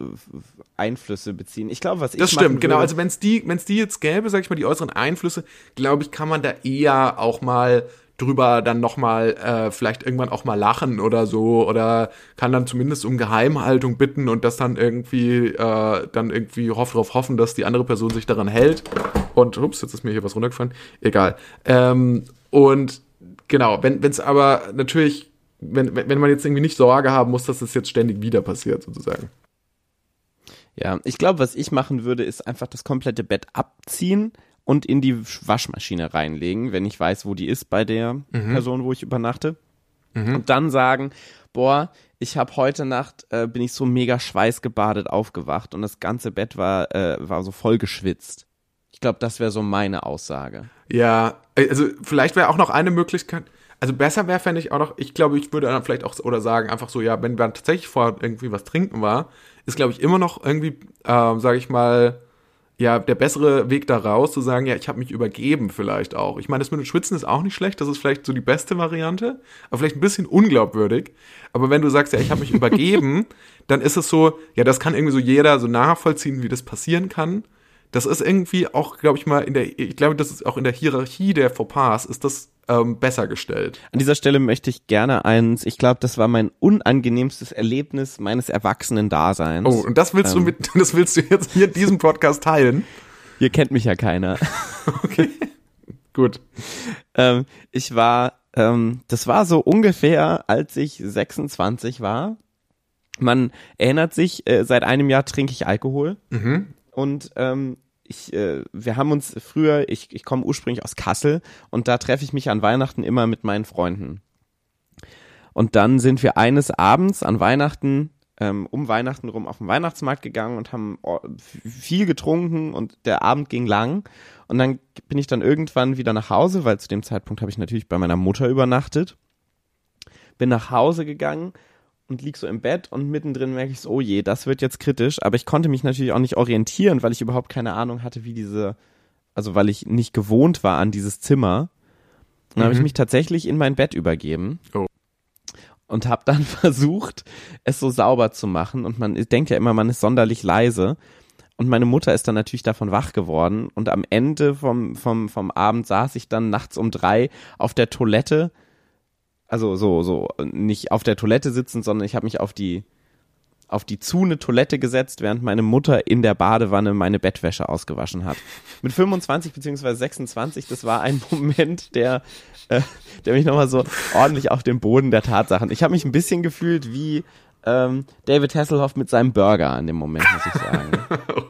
Einflüsse beziehen. Ich glaube, was ich Das stimmt, genau. würde- Also wenn es die, wenn's die jetzt gäbe, sag ich mal, die äußeren Einflüsse, glaube ich, kann man da eher auch mal drüber dann nochmal äh, vielleicht irgendwann auch mal lachen oder so oder kann dann zumindest um Geheimhaltung bitten und das dann irgendwie äh, dann irgendwie hoff, darauf hoffen, dass die andere Person sich daran hält und ups, jetzt ist mir hier was runtergefallen, egal. Ähm, und genau, wenn es aber natürlich, wenn, wenn man jetzt irgendwie nicht Sorge haben muss, dass das jetzt ständig wieder passiert sozusagen. Ja, ich glaube, was ich machen würde, ist einfach das komplette Bett abziehen und in die Waschmaschine reinlegen, wenn ich weiß, wo die ist bei der Person, wo ich übernachte. Und dann sagen, boah, ich habe heute Nacht, äh, bin ich so mega schweißgebadet aufgewacht und das ganze Bett war, äh, war so voll geschwitzt. Ich glaube, das wäre so meine Aussage. Ja, also vielleicht wäre auch noch eine Möglichkeit. Also besser wäre, fände ich auch noch, ich glaube, ich würde dann vielleicht auch oder sagen, einfach so, ja, wenn man tatsächlich vor irgendwie was trinken war, ist, glaube ich, immer noch irgendwie, ähm, sage ich mal, ja, der bessere Weg da raus, zu sagen, ja, ich habe mich übergeben vielleicht auch. Ich meine, das mit dem Schwitzen ist auch nicht schlecht, das ist vielleicht so die beste Variante, aber vielleicht ein bisschen unglaubwürdig. Aber wenn du sagst, ja, ich habe mich übergeben, dann ist es so, ja, das kann irgendwie so jeder so nachvollziehen, wie das passieren kann. Das ist irgendwie auch, glaube ich mal, in der, ich glaube, das ist auch in der Hierarchie der Fauxpas, ist das ähm, besser gestellt. An dieser Stelle möchte ich gerne eins, ich glaube, das war mein unangenehmstes Erlebnis meines Erwachsenen-Daseins. Oh, und das willst du Ähm. mit, das willst du jetzt hier in diesem Podcast teilen? Hier kennt mich ja keiner. Gut. ähm, ich war, ähm, das war so ungefähr, als ich 26 war. Man erinnert sich, äh, seit einem Jahr trinke ich Alkohol. Und ähm, ich, äh, wir haben uns früher, ich, ich komme ursprünglich aus Kassel und da treffe ich mich an Weihnachten immer mit meinen Freunden. Und dann sind wir eines Abends an Weihnachten, ähm, um Weihnachten rum auf den Weihnachtsmarkt gegangen und haben oh, viel getrunken und der Abend ging lang. Und dann bin ich dann irgendwann wieder nach Hause, weil zu dem Zeitpunkt habe ich natürlich bei meiner Mutter übernachtet. Bin nach Hause gegangen und lieg so im Bett und mittendrin merke ich so, oh je, das wird jetzt kritisch. Aber ich konnte mich natürlich auch nicht orientieren, weil ich überhaupt keine Ahnung hatte, wie diese, also weil ich nicht gewohnt war an dieses Zimmer. Dann habe ich mich tatsächlich in mein Bett übergeben. Oh. Und habe dann versucht, es so sauber zu machen. Und man denkt ja immer, man ist sonderlich leise. Und meine Mutter ist dann natürlich davon wach geworden. Und am Ende vom, vom, vom Abend saß ich dann nachts um drei auf der Toilette. Also so, so, nicht auf der Toilette sitzen, sondern ich habe mich auf die, auf die zu eine Toilette gesetzt, während meine Mutter in der Badewanne meine Bettwäsche ausgewaschen hat. Mit 25 beziehungsweise 26, das war ein Moment, der, äh, der mich nochmal so ordentlich auf den Boden der Tatsachen. Ich habe mich ein bisschen gefühlt wie ähm, David Hasselhoff mit seinem Burger an dem Moment, muss ich sagen.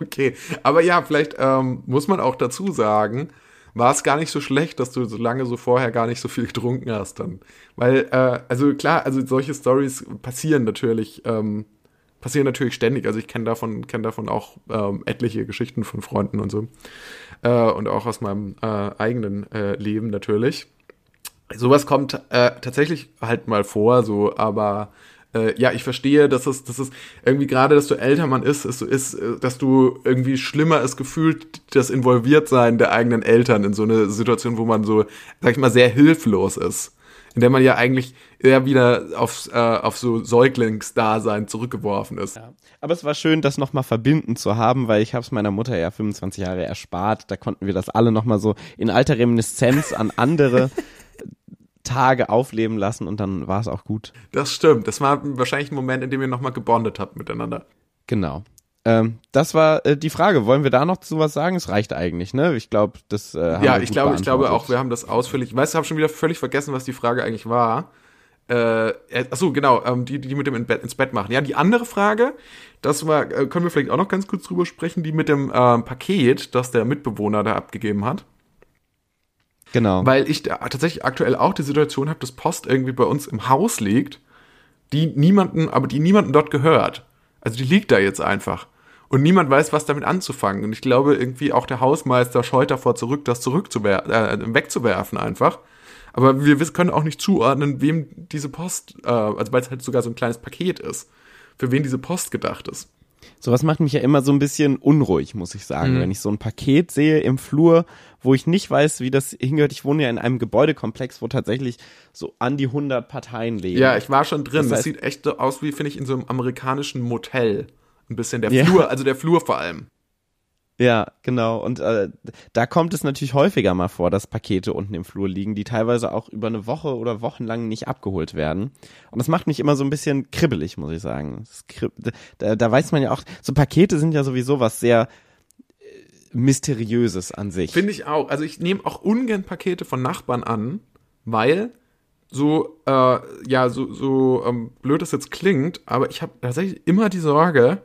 Okay. Aber ja, vielleicht ähm, muss man auch dazu sagen, war es gar nicht so schlecht, dass du so lange so vorher gar nicht so viel getrunken hast dann. Weil, äh, also klar, also solche Stories passieren natürlich, ähm, passieren natürlich ständig. Also ich kenne davon, kenne davon auch ähm, etliche Geschichten von Freunden und so. Äh, und auch aus meinem äh, eigenen äh, Leben natürlich. Sowas kommt äh, tatsächlich halt mal vor, so, aber äh, ja, ich verstehe, dass es, dass es irgendwie gerade, dass du älter man ist, ist, ist, äh, dass du irgendwie schlimmer ist gefühlt, das Involviertsein der eigenen Eltern in so eine Situation, wo man so, sag ich mal, sehr hilflos ist. In der man ja eigentlich eher wieder auf, äh, auf so Säuglingsdasein zurückgeworfen ist. Aber es war schön, das nochmal verbinden zu haben, weil ich habe es meiner Mutter ja 25 Jahre erspart. Da konnten wir das alle nochmal so in alter Reminiszenz an andere Tage aufleben lassen und dann war es auch gut. Das stimmt. Das war wahrscheinlich ein Moment, in dem ihr nochmal gebondet habt miteinander. Genau. Ähm, das war äh, die Frage. Wollen wir da noch zu was sagen? Es reicht eigentlich, ne? Ich glaube, das äh, haben Ja, wir ich glaube, ich glaube auch, wir haben das ausführlich. Ich weiß, ich habe schon wieder völlig vergessen, was die Frage eigentlich war. Äh, äh, achso, genau, ähm, die, die mit dem ins Bett machen. Ja, die andere Frage, das war, äh, können wir vielleicht auch noch ganz kurz drüber sprechen, die mit dem ähm, Paket, das der Mitbewohner da abgegeben hat. Genau. Weil ich tatsächlich aktuell auch die Situation habe, dass Post irgendwie bei uns im Haus liegt, die niemanden, aber die niemanden dort gehört. Also die liegt da jetzt einfach. Und niemand weiß, was damit anzufangen. Und ich glaube, irgendwie auch der Hausmeister scheut davor zurück, das zurückzuwer äh, wegzuwerfen einfach. Aber wir können auch nicht zuordnen, wem diese Post, äh, also weil es halt sogar so ein kleines Paket ist, für wen diese Post gedacht ist. Sowas macht mich ja immer so ein bisschen unruhig, muss ich sagen, Mhm. wenn ich so ein Paket sehe im Flur, wo ich nicht weiß, wie das hingehört. Ich wohne ja in einem Gebäudekomplex, wo tatsächlich so an die 100 Parteien leben. Ja, ich war schon drin. Das Das, heißt- sieht echt so aus wie, finde ich, in so einem amerikanischen Motel. Ein bisschen der Ja. Flur, also der Flur vor allem. Ja, genau. Und äh, da kommt es natürlich häufiger mal vor, dass Pakete unten im Flur liegen, die teilweise auch über eine Woche oder Wochenlang nicht abgeholt werden. Und das macht mich immer so ein bisschen kribbelig, muss ich sagen. Da, da weiß man ja auch, so Pakete sind ja sowieso was sehr äh, Mysteriöses an sich. Finde ich auch. Also ich nehme auch ungern Pakete von Nachbarn an, weil so, äh, ja, so, so ähm, blöd das jetzt klingt, aber ich habe tatsächlich immer die Sorge,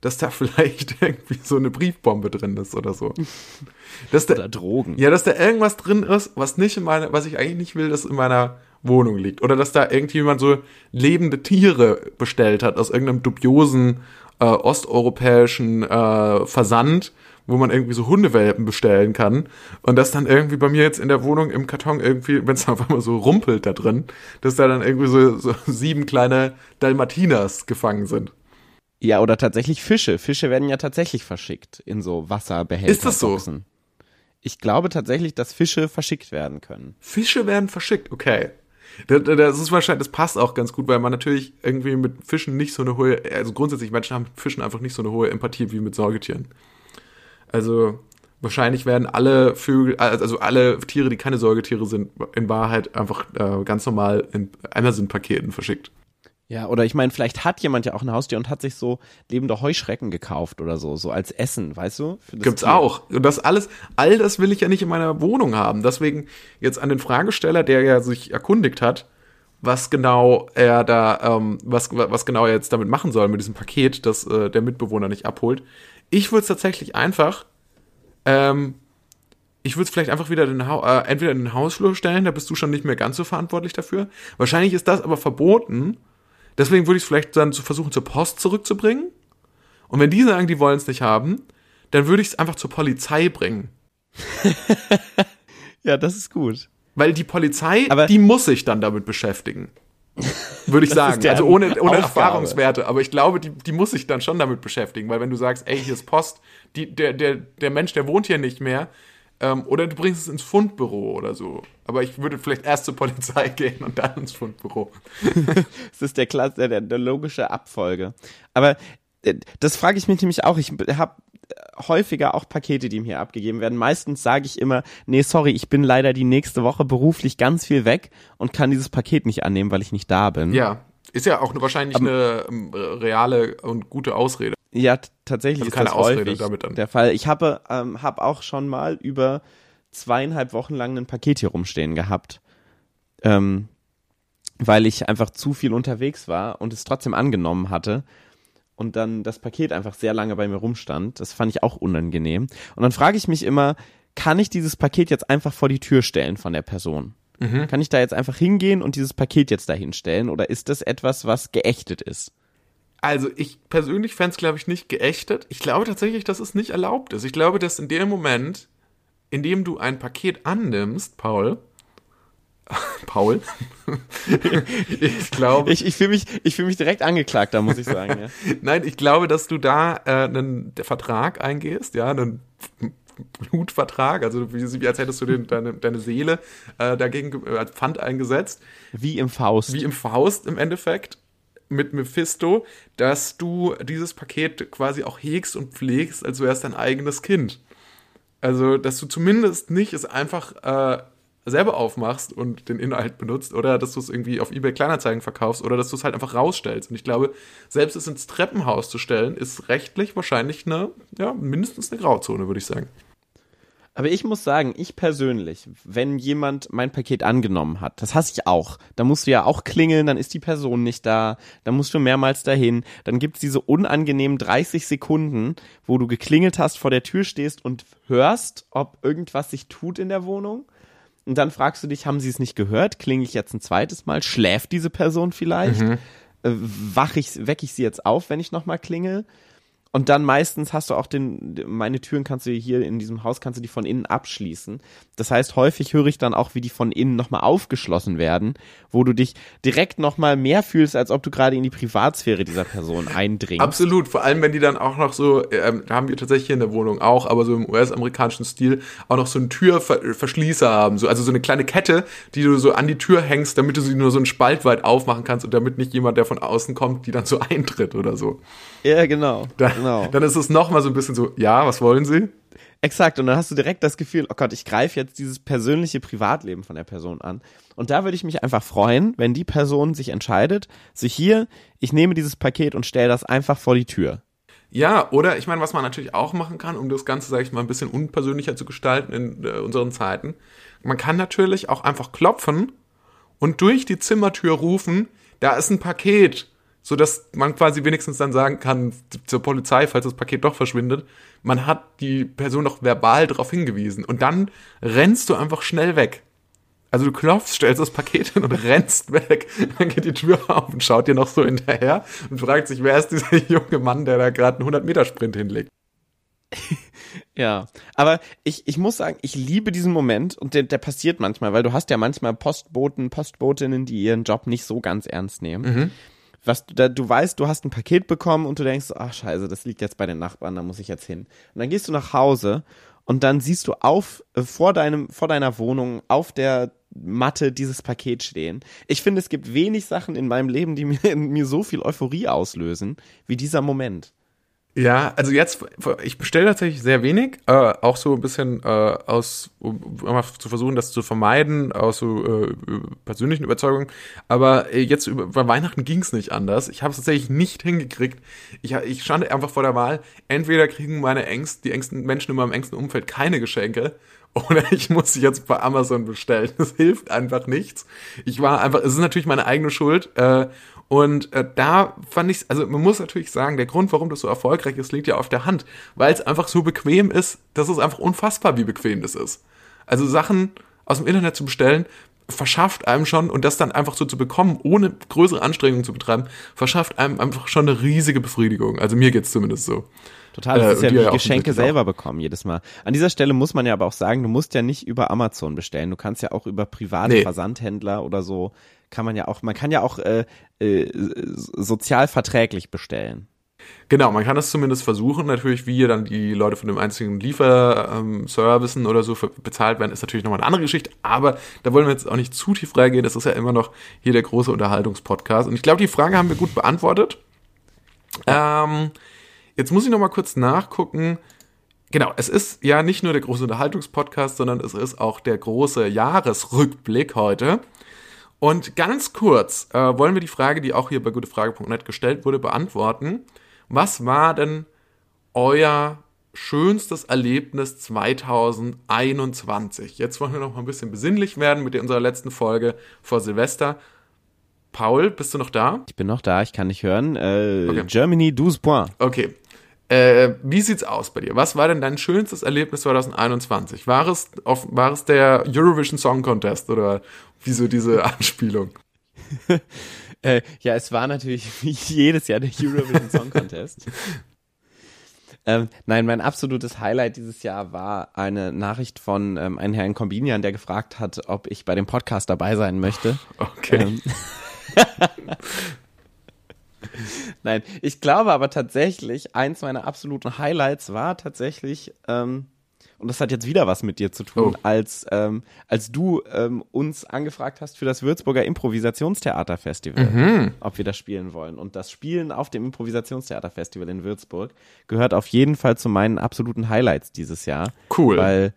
dass da vielleicht irgendwie so eine Briefbombe drin ist oder so. Dass Oder da, Drogen. ja, dass da irgendwas drin ist, was nicht in meiner, was ich eigentlich nicht will, dass in meiner Wohnung liegt. Oder dass da irgendjemand so lebende Tiere bestellt hat aus irgendeinem dubiosen äh, osteuropäischen äh, Versand, wo man irgendwie so Hundewelpen bestellen kann. Und das dann irgendwie bei mir jetzt in der Wohnung im Karton irgendwie, wenn es auf einmal so rumpelt da drin, dass da dann irgendwie so, so sieben kleine Dalmatinas gefangen sind. Ja, oder tatsächlich Fische. Fische werden ja tatsächlich verschickt in so Wasserbehälter. Ist das so? Boxen. Ich glaube tatsächlich, dass Fische verschickt werden können. Fische werden verschickt, okay. Das, ist wahrscheinlich, das passt auch ganz gut, weil man natürlich irgendwie mit Fischen nicht so eine hohe, also grundsätzlich Menschen haben mit Fischen einfach nicht so eine hohe Empathie wie mit Säugetieren. Also wahrscheinlich werden alle Vögel, also alle Tiere, die keine Säugetiere sind, in Wahrheit einfach äh, ganz normal in Amazon-Paketen verschickt. Ja, oder ich meine, vielleicht hat jemand ja auch ein Haustier und hat sich so lebende Heuschrecken gekauft oder so, so als Essen, weißt du? Gibt's Tier. auch. Und das alles, all das will ich ja nicht in meiner Wohnung haben. Deswegen jetzt an den Fragesteller, der ja sich erkundigt hat, was genau er da, ähm, was, was genau er jetzt damit machen soll mit diesem Paket, das äh, der Mitbewohner nicht abholt. Ich würde es tatsächlich einfach, ähm, ich würde es vielleicht einfach wieder den Hau äh, entweder in den Hausflur stellen, da bist du schon nicht mehr ganz so verantwortlich dafür. Wahrscheinlich ist das aber verboten. Deswegen würde ich es vielleicht dann zu versuchen, zur Post zurückzubringen. Und wenn die sagen, die wollen es nicht haben, dann würde ich es einfach zur Polizei bringen. Ja, das ist gut. Weil die Polizei, Aber- die muss sich dann damit beschäftigen. Würde ich sagen. Also ohne, ohne. Erfahrungswerte. Aber ich glaube, die, die muss sich dann schon damit beschäftigen. Weil wenn du sagst, ey, hier ist Post, die, der, der, der Mensch, der wohnt hier nicht mehr. Ähm, oder du bringst es ins Fundbüro oder so. Aber ich würde vielleicht erst zur Polizei gehen und dann ins Fundbüro. Das ist der, Klasse, der, der logische Abfolge. Aber äh, das frage ich mich nämlich auch. Ich habe häufiger auch Pakete, die mir hier abgegeben werden. Meistens sage ich immer, nee, sorry, ich bin leider die nächste Woche beruflich ganz viel weg und kann dieses Paket nicht annehmen, weil ich nicht da bin. Ja. Ist ja auch wahrscheinlich eine ähm, reale und gute Ausrede. Ja, tatsächlich Also ist keine das Ausrede häufig damit dann. der Fall. Ich habe ähm, hab auch schon mal über zweieinhalb Wochen lang ein Paket hier rumstehen gehabt, ähm, weil ich einfach zu viel unterwegs war und es trotzdem angenommen hatte und dann das Paket einfach sehr lange bei mir rumstand. Das fand ich auch unangenehm. Und dann frage ich mich immer, kann ich dieses Paket jetzt einfach vor die Tür stellen von der Person? Mhm. Kann ich da jetzt einfach hingehen und dieses Paket jetzt dahin stellen oder ist das etwas, was geächtet ist? Also ich persönlich fände es, glaube ich, nicht geächtet. Ich glaube tatsächlich, dass es nicht erlaubt ist. Ich glaube, dass in dem Moment, in dem du ein Paket annimmst, Paul, Paul, ich glaube, Ich, ich fühle mich, ich fühl mich direkt angeklagt, da muss ich sagen. Ja. nein, ich glaube, dass du da äh, einen Vertrag eingehst, ja, einen Blutvertrag, also wie, wie als hättest du den, deine, deine Seele äh, dagegen äh, als Pfand eingesetzt. Wie im Faust. wie im Faust im Endeffekt mit Mephisto, dass du dieses Paket quasi auch hegst und pflegst, als wär's dein eigenes Kind. Also, dass du zumindest nicht es einfach äh, selber aufmachst und den Inhalt benutzt oder dass du es irgendwie auf eBay Kleinanzeigen verkaufst oder dass du es halt einfach rausstellst. Und ich glaube, selbst es ins Treppenhaus zu stellen, ist rechtlich wahrscheinlich eine, ja, mindestens eine Grauzone, würde ich sagen. Aber ich muss sagen, ich persönlich, wenn jemand mein Paket angenommen hat, das hasse ich auch. Da musst du ja auch klingeln, dann ist die Person nicht da, dann musst du mehrmals dahin, dann gibt's diese unangenehmen 30 Sekunden, wo du geklingelt hast, vor der Tür stehst und hörst, ob irgendwas sich tut in der Wohnung. Und dann fragst du dich, haben sie es nicht gehört? Klinge ich jetzt ein zweites Mal? Schläft diese Person vielleicht? Mhm. Äh, wach ich, weck ich sie jetzt auf, wenn ich nochmal klingel? Und dann meistens hast du auch den, meine Türen kannst du hier in diesem Haus, kannst du die von innen abschließen. Das heißt, häufig höre ich dann auch, wie die von innen nochmal aufgeschlossen werden, wo du dich direkt nochmal mehr fühlst, als ob du gerade in die Privatsphäre dieser Person eindringst. Absolut, vor allem wenn die dann auch noch so, ähm, da haben wir tatsächlich hier in der Wohnung auch, aber so im US-amerikanischen Stil auch noch so einen Türverschließer haben, so, also so eine kleine Kette, die du so an die Tür hängst, damit du sie nur so einen Spalt weit aufmachen kannst und damit nicht jemand, der von außen kommt, die dann so eintritt oder so. Ja, genau. Da, genau. Dann ist es nochmal so ein bisschen so, ja, was wollen Sie? Exakt, und dann hast du direkt das Gefühl, oh Gott, ich greife jetzt dieses persönliche Privatleben von der Person an. Und da würde ich mich einfach freuen, wenn die Person sich entscheidet, sich hier, ich nehme dieses Paket und stelle das einfach vor die Tür. Ja, oder ich meine, was man natürlich auch machen kann, um das Ganze, sage ich mal, ein bisschen unpersönlicher zu gestalten in äh, unseren Zeiten, man kann natürlich auch einfach klopfen und durch die Zimmertür rufen, da ist ein Paket so dass man quasi wenigstens dann sagen kann zur Polizei, falls das Paket doch verschwindet, man hat die Person doch verbal darauf hingewiesen und dann rennst du einfach schnell weg. Also du klopfst, stellst das Paket hin und rennst weg. Dann geht die Tür auf und schaut dir noch so hinterher und fragt sich, wer ist dieser junge Mann, der da gerade einen 100-Meter-Sprint hinlegt. Ja, aber ich, ich muss sagen, ich liebe diesen Moment und der, der passiert manchmal, weil du hast ja manchmal Postboten, Postbotinnen, die ihren Job nicht so ganz ernst nehmen. Mhm was du da, du weißt, du hast ein Paket bekommen und du denkst, ach scheiße, das liegt jetzt bei den Nachbarn, da muss ich jetzt hin. Und dann gehst du nach Hause und dann siehst du auf äh, vor deinem vor deiner Wohnung auf der Matte dieses Paket stehen. Ich finde, es gibt wenig Sachen in meinem Leben, die mir, mir so viel Euphorie auslösen wie dieser Moment. Ja, also jetzt, ich bestelle tatsächlich sehr wenig, äh, auch so ein bisschen äh, aus, um, um zu versuchen, das zu vermeiden, aus so äh, persönlichen Überzeugungen. Aber äh, jetzt über, bei Weihnachten ging es nicht anders. Ich habe es tatsächlich nicht hingekriegt. Ich, ich stand einfach vor der Wahl, entweder kriegen meine Ängst, die engsten Menschen in meinem engsten Umfeld keine Geschenke oder ich muss sie jetzt bei Amazon bestellen. Das hilft einfach nichts. Ich war einfach, es ist natürlich meine eigene Schuld. Äh, und äh, da fand ich, also man muss natürlich sagen, der Grund, warum das so erfolgreich ist, liegt ja auf der Hand, weil es einfach so bequem ist, das ist einfach unfassbar, wie bequem das ist. Also Sachen aus dem Internet zu bestellen, verschafft einem schon, und das dann einfach so zu bekommen, ohne größere Anstrengungen zu betreiben, verschafft einem einfach schon eine riesige Befriedigung. Also mir geht's zumindest so. Total, das Äh, ist ja wie ja auch Geschenke auch. selber bekommen jedes Mal. An dieser Stelle muss man ja aber auch sagen, du musst ja nicht über Amazon bestellen. Du kannst ja auch über private Nee. Versandhändler oder so kann man ja auch, man kann ja auch äh, äh, sozial verträglich bestellen. Genau, man kann das zumindest versuchen. Natürlich, wie dann die Leute von dem einzigen Lieferservicen oder so bezahlt werden, ist natürlich nochmal eine andere Geschichte. Aber da wollen wir jetzt auch nicht zu tief reingehen. Das ist ja immer noch hier der große Unterhaltungspodcast. Und ich glaube, die Frage haben wir gut beantwortet. Ähm, jetzt muss ich nochmal kurz nachgucken. Genau, es ist ja nicht nur der große Unterhaltungspodcast, sondern es ist auch der große Jahresrückblick heute. Und ganz kurz äh, wollen wir die Frage, die auch hier bei gutefrage.net gestellt wurde, beantworten. Was war denn euer schönstes Erlebnis 2021? Jetzt wollen wir noch mal ein bisschen besinnlich werden mit unserer letzten Folge vor Silvester. Paul, bist du noch da? Ich bin noch da, ich kann nicht hören. Äh, Okay. Germany 12 points. Okay. Äh, wie sieht's aus bei dir? Was war denn dein schönstes Erlebnis 2021? War es, auf, war es der Eurovision Song Contest oder wieso diese Anspielung? Äh, ja, es war natürlich wie jedes Jahr der Eurovision Song Contest. ähm, nein, mein absolutes Highlight dieses Jahr war eine Nachricht von ähm, einem Herrn Kombinian, der gefragt hat, ob ich bei dem Podcast dabei sein möchte. Okay. Ähm, Nein, ich glaube aber tatsächlich, eins meiner absoluten Highlights war tatsächlich, ähm, und das hat jetzt wieder was mit dir zu tun, Oh. als, ähm, als du ähm, uns angefragt hast für das Würzburger Improvisationstheaterfestival, ob wir das spielen wollen. Und das Spielen auf dem Improvisationstheaterfestival in Würzburg gehört auf jeden Fall zu meinen absoluten Highlights dieses Jahr. Cool. Weil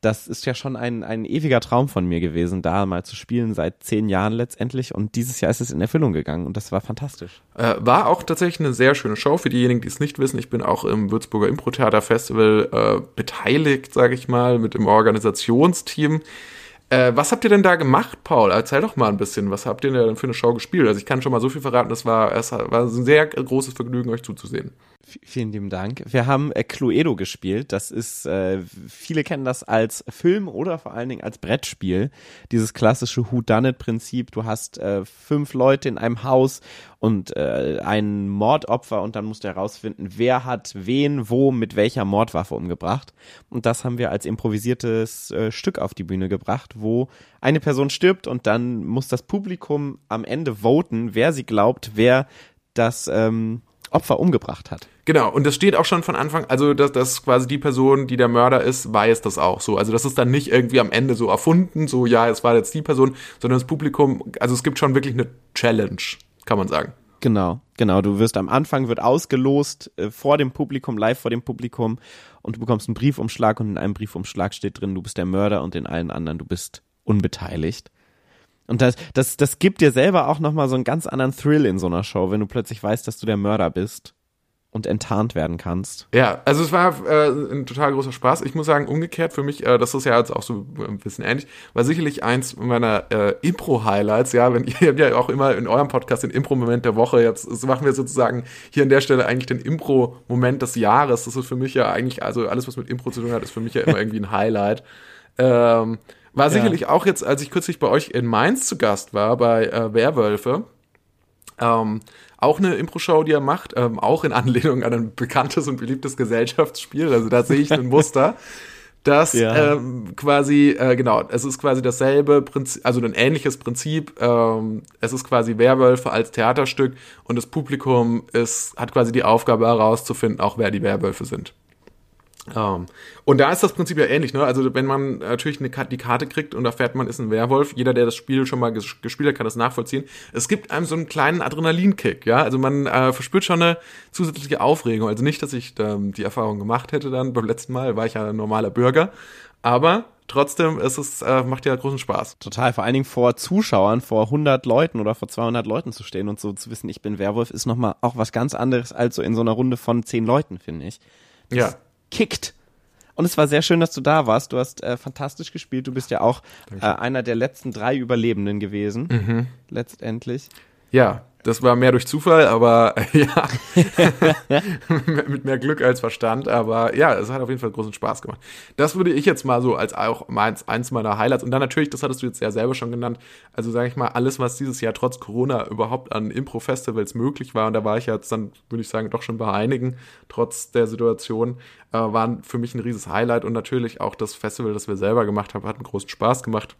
das ist ja schon ein, ein ewiger Traum von mir gewesen, da mal zu spielen, seit zehn Jahren letztendlich. Und dieses Jahr ist es in Erfüllung gegangen und das war fantastisch. Äh, war auch tatsächlich eine sehr schöne Show. Für diejenigen, die es nicht wissen, ich bin auch im Würzburger Impro-Theater Festival äh, beteiligt, sage ich mal, mit dem Organisationsteam. Äh, was habt ihr denn da gemacht, Paul? Erzähl doch mal ein bisschen. Was habt ihr denn für eine Show gespielt? Also ich kann schon mal so viel verraten, es war, es war ein sehr großes Vergnügen, euch zuzusehen. Vielen lieben Dank. Wir haben äh, Cluedo gespielt. Das ist, äh, viele kennen das als Film oder vor allen Dingen als Brettspiel. Dieses klassische Who-Done-It-Prinzip. Du hast äh, fünf Leute in einem Haus und äh, ein Mordopfer und dann musst du herausfinden, wer hat wen, wo, mit welcher Mordwaffe umgebracht. Und das haben wir als improvisiertes äh, Stück auf die Bühne gebracht, wo eine Person stirbt und dann muss das Publikum am Ende voten, wer sie glaubt, wer das ähm, Opfer umgebracht hat. Genau, und das steht auch schon von Anfang, also dass, dass quasi die Person, die der Mörder ist, weiß das auch so. Also das ist dann nicht irgendwie am Ende so erfunden, so ja, es war jetzt die Person, sondern das Publikum, also es gibt schon wirklich eine Challenge, kann man sagen. Genau, genau. Du wirst am Anfang wird ausgelost äh, vor dem Publikum, live vor dem Publikum und du bekommst einen Briefumschlag und in einem Briefumschlag steht drin, du bist der Mörder und in allen anderen du bist unbeteiligt. Und das, das, das gibt dir selber auch nochmal so einen ganz anderen Thrill in so einer Show, wenn du plötzlich weißt, dass du der Mörder bist und enttarnt werden kannst. Ja, also es war äh, ein total großer Spaß. Ich muss sagen, umgekehrt für mich, äh, das ist ja jetzt auch so ein bisschen ähnlich, war sicherlich eins meiner äh, Impro-Highlights, ja, wenn ihr habt ja auch immer in eurem Podcast den Impro-Moment der Woche, jetzt machen wir sozusagen hier an der Stelle eigentlich den Impro-Moment des Jahres. Das ist für mich ja eigentlich, also alles, was mit Impro zu tun hat, ist für mich ja immer irgendwie ein Highlight. Ähm, war ja. sicherlich auch jetzt, als ich kürzlich bei euch in Mainz zu Gast war, bei äh, Werwölfe, ähm, auch eine Impro-Show, die er macht, ähm, auch in Anlehnung an ein bekanntes und beliebtes Gesellschaftsspiel. Also da sehe ich ein Muster. dass ja. ähm, quasi, äh, genau, es ist quasi dasselbe Prinzip, also ein ähnliches Prinzip. Ähm, es ist quasi Werwölfe als Theaterstück und das Publikum ist, hat quasi die Aufgabe herauszufinden, auch wer die Werwölfe sind. Um, und da ist das Prinzip ja ähnlich, ne? Also wenn man natürlich eine, die Karte kriegt und erfährt, man ist ein Werwolf, jeder, der das Spiel schon mal ges gespielt hat, kann das nachvollziehen. Es gibt einem so einen kleinen Adrenalinkick, ja? Also man äh, verspürt schon eine zusätzliche Aufregung. Also nicht, dass ich ähm, die Erfahrung gemacht hätte dann beim letzten Mal, war ich ja ein normaler Bürger. Aber trotzdem ist es, äh, macht ja großen Spaß. Total, vor allen Dingen vor Zuschauern, vor 100 Leuten oder vor 200 Leuten zu stehen und so zu wissen, ich bin Werwolf, ist nochmal auch was ganz anderes als so in so einer Runde von 10 Leuten, finde ich. Das ja. Kickt und es war sehr schön, dass du da warst. Du hast äh, fantastisch gespielt. Du bist ja auch äh, einer der letzten drei Überlebenden gewesen. Mhm. Letztendlich. Ja, das war mehr durch Zufall, aber ja, mit mehr Glück als Verstand. Aber ja, es hat auf jeden Fall großen Spaß gemacht. Das würde ich jetzt mal so als auch meins, eins meiner Highlights. Und dann natürlich, das hattest du jetzt ja selber schon genannt, also sage ich mal, alles, was dieses Jahr trotz Corona überhaupt an Impro-Festivals möglich war, und da war ich jetzt dann, würde ich sagen, doch schon bei einigen, trotz der Situation, äh, waren für mich ein rieses Highlight. Und natürlich auch das Festival, das wir selber gemacht haben, hat einen großen Spaß gemacht.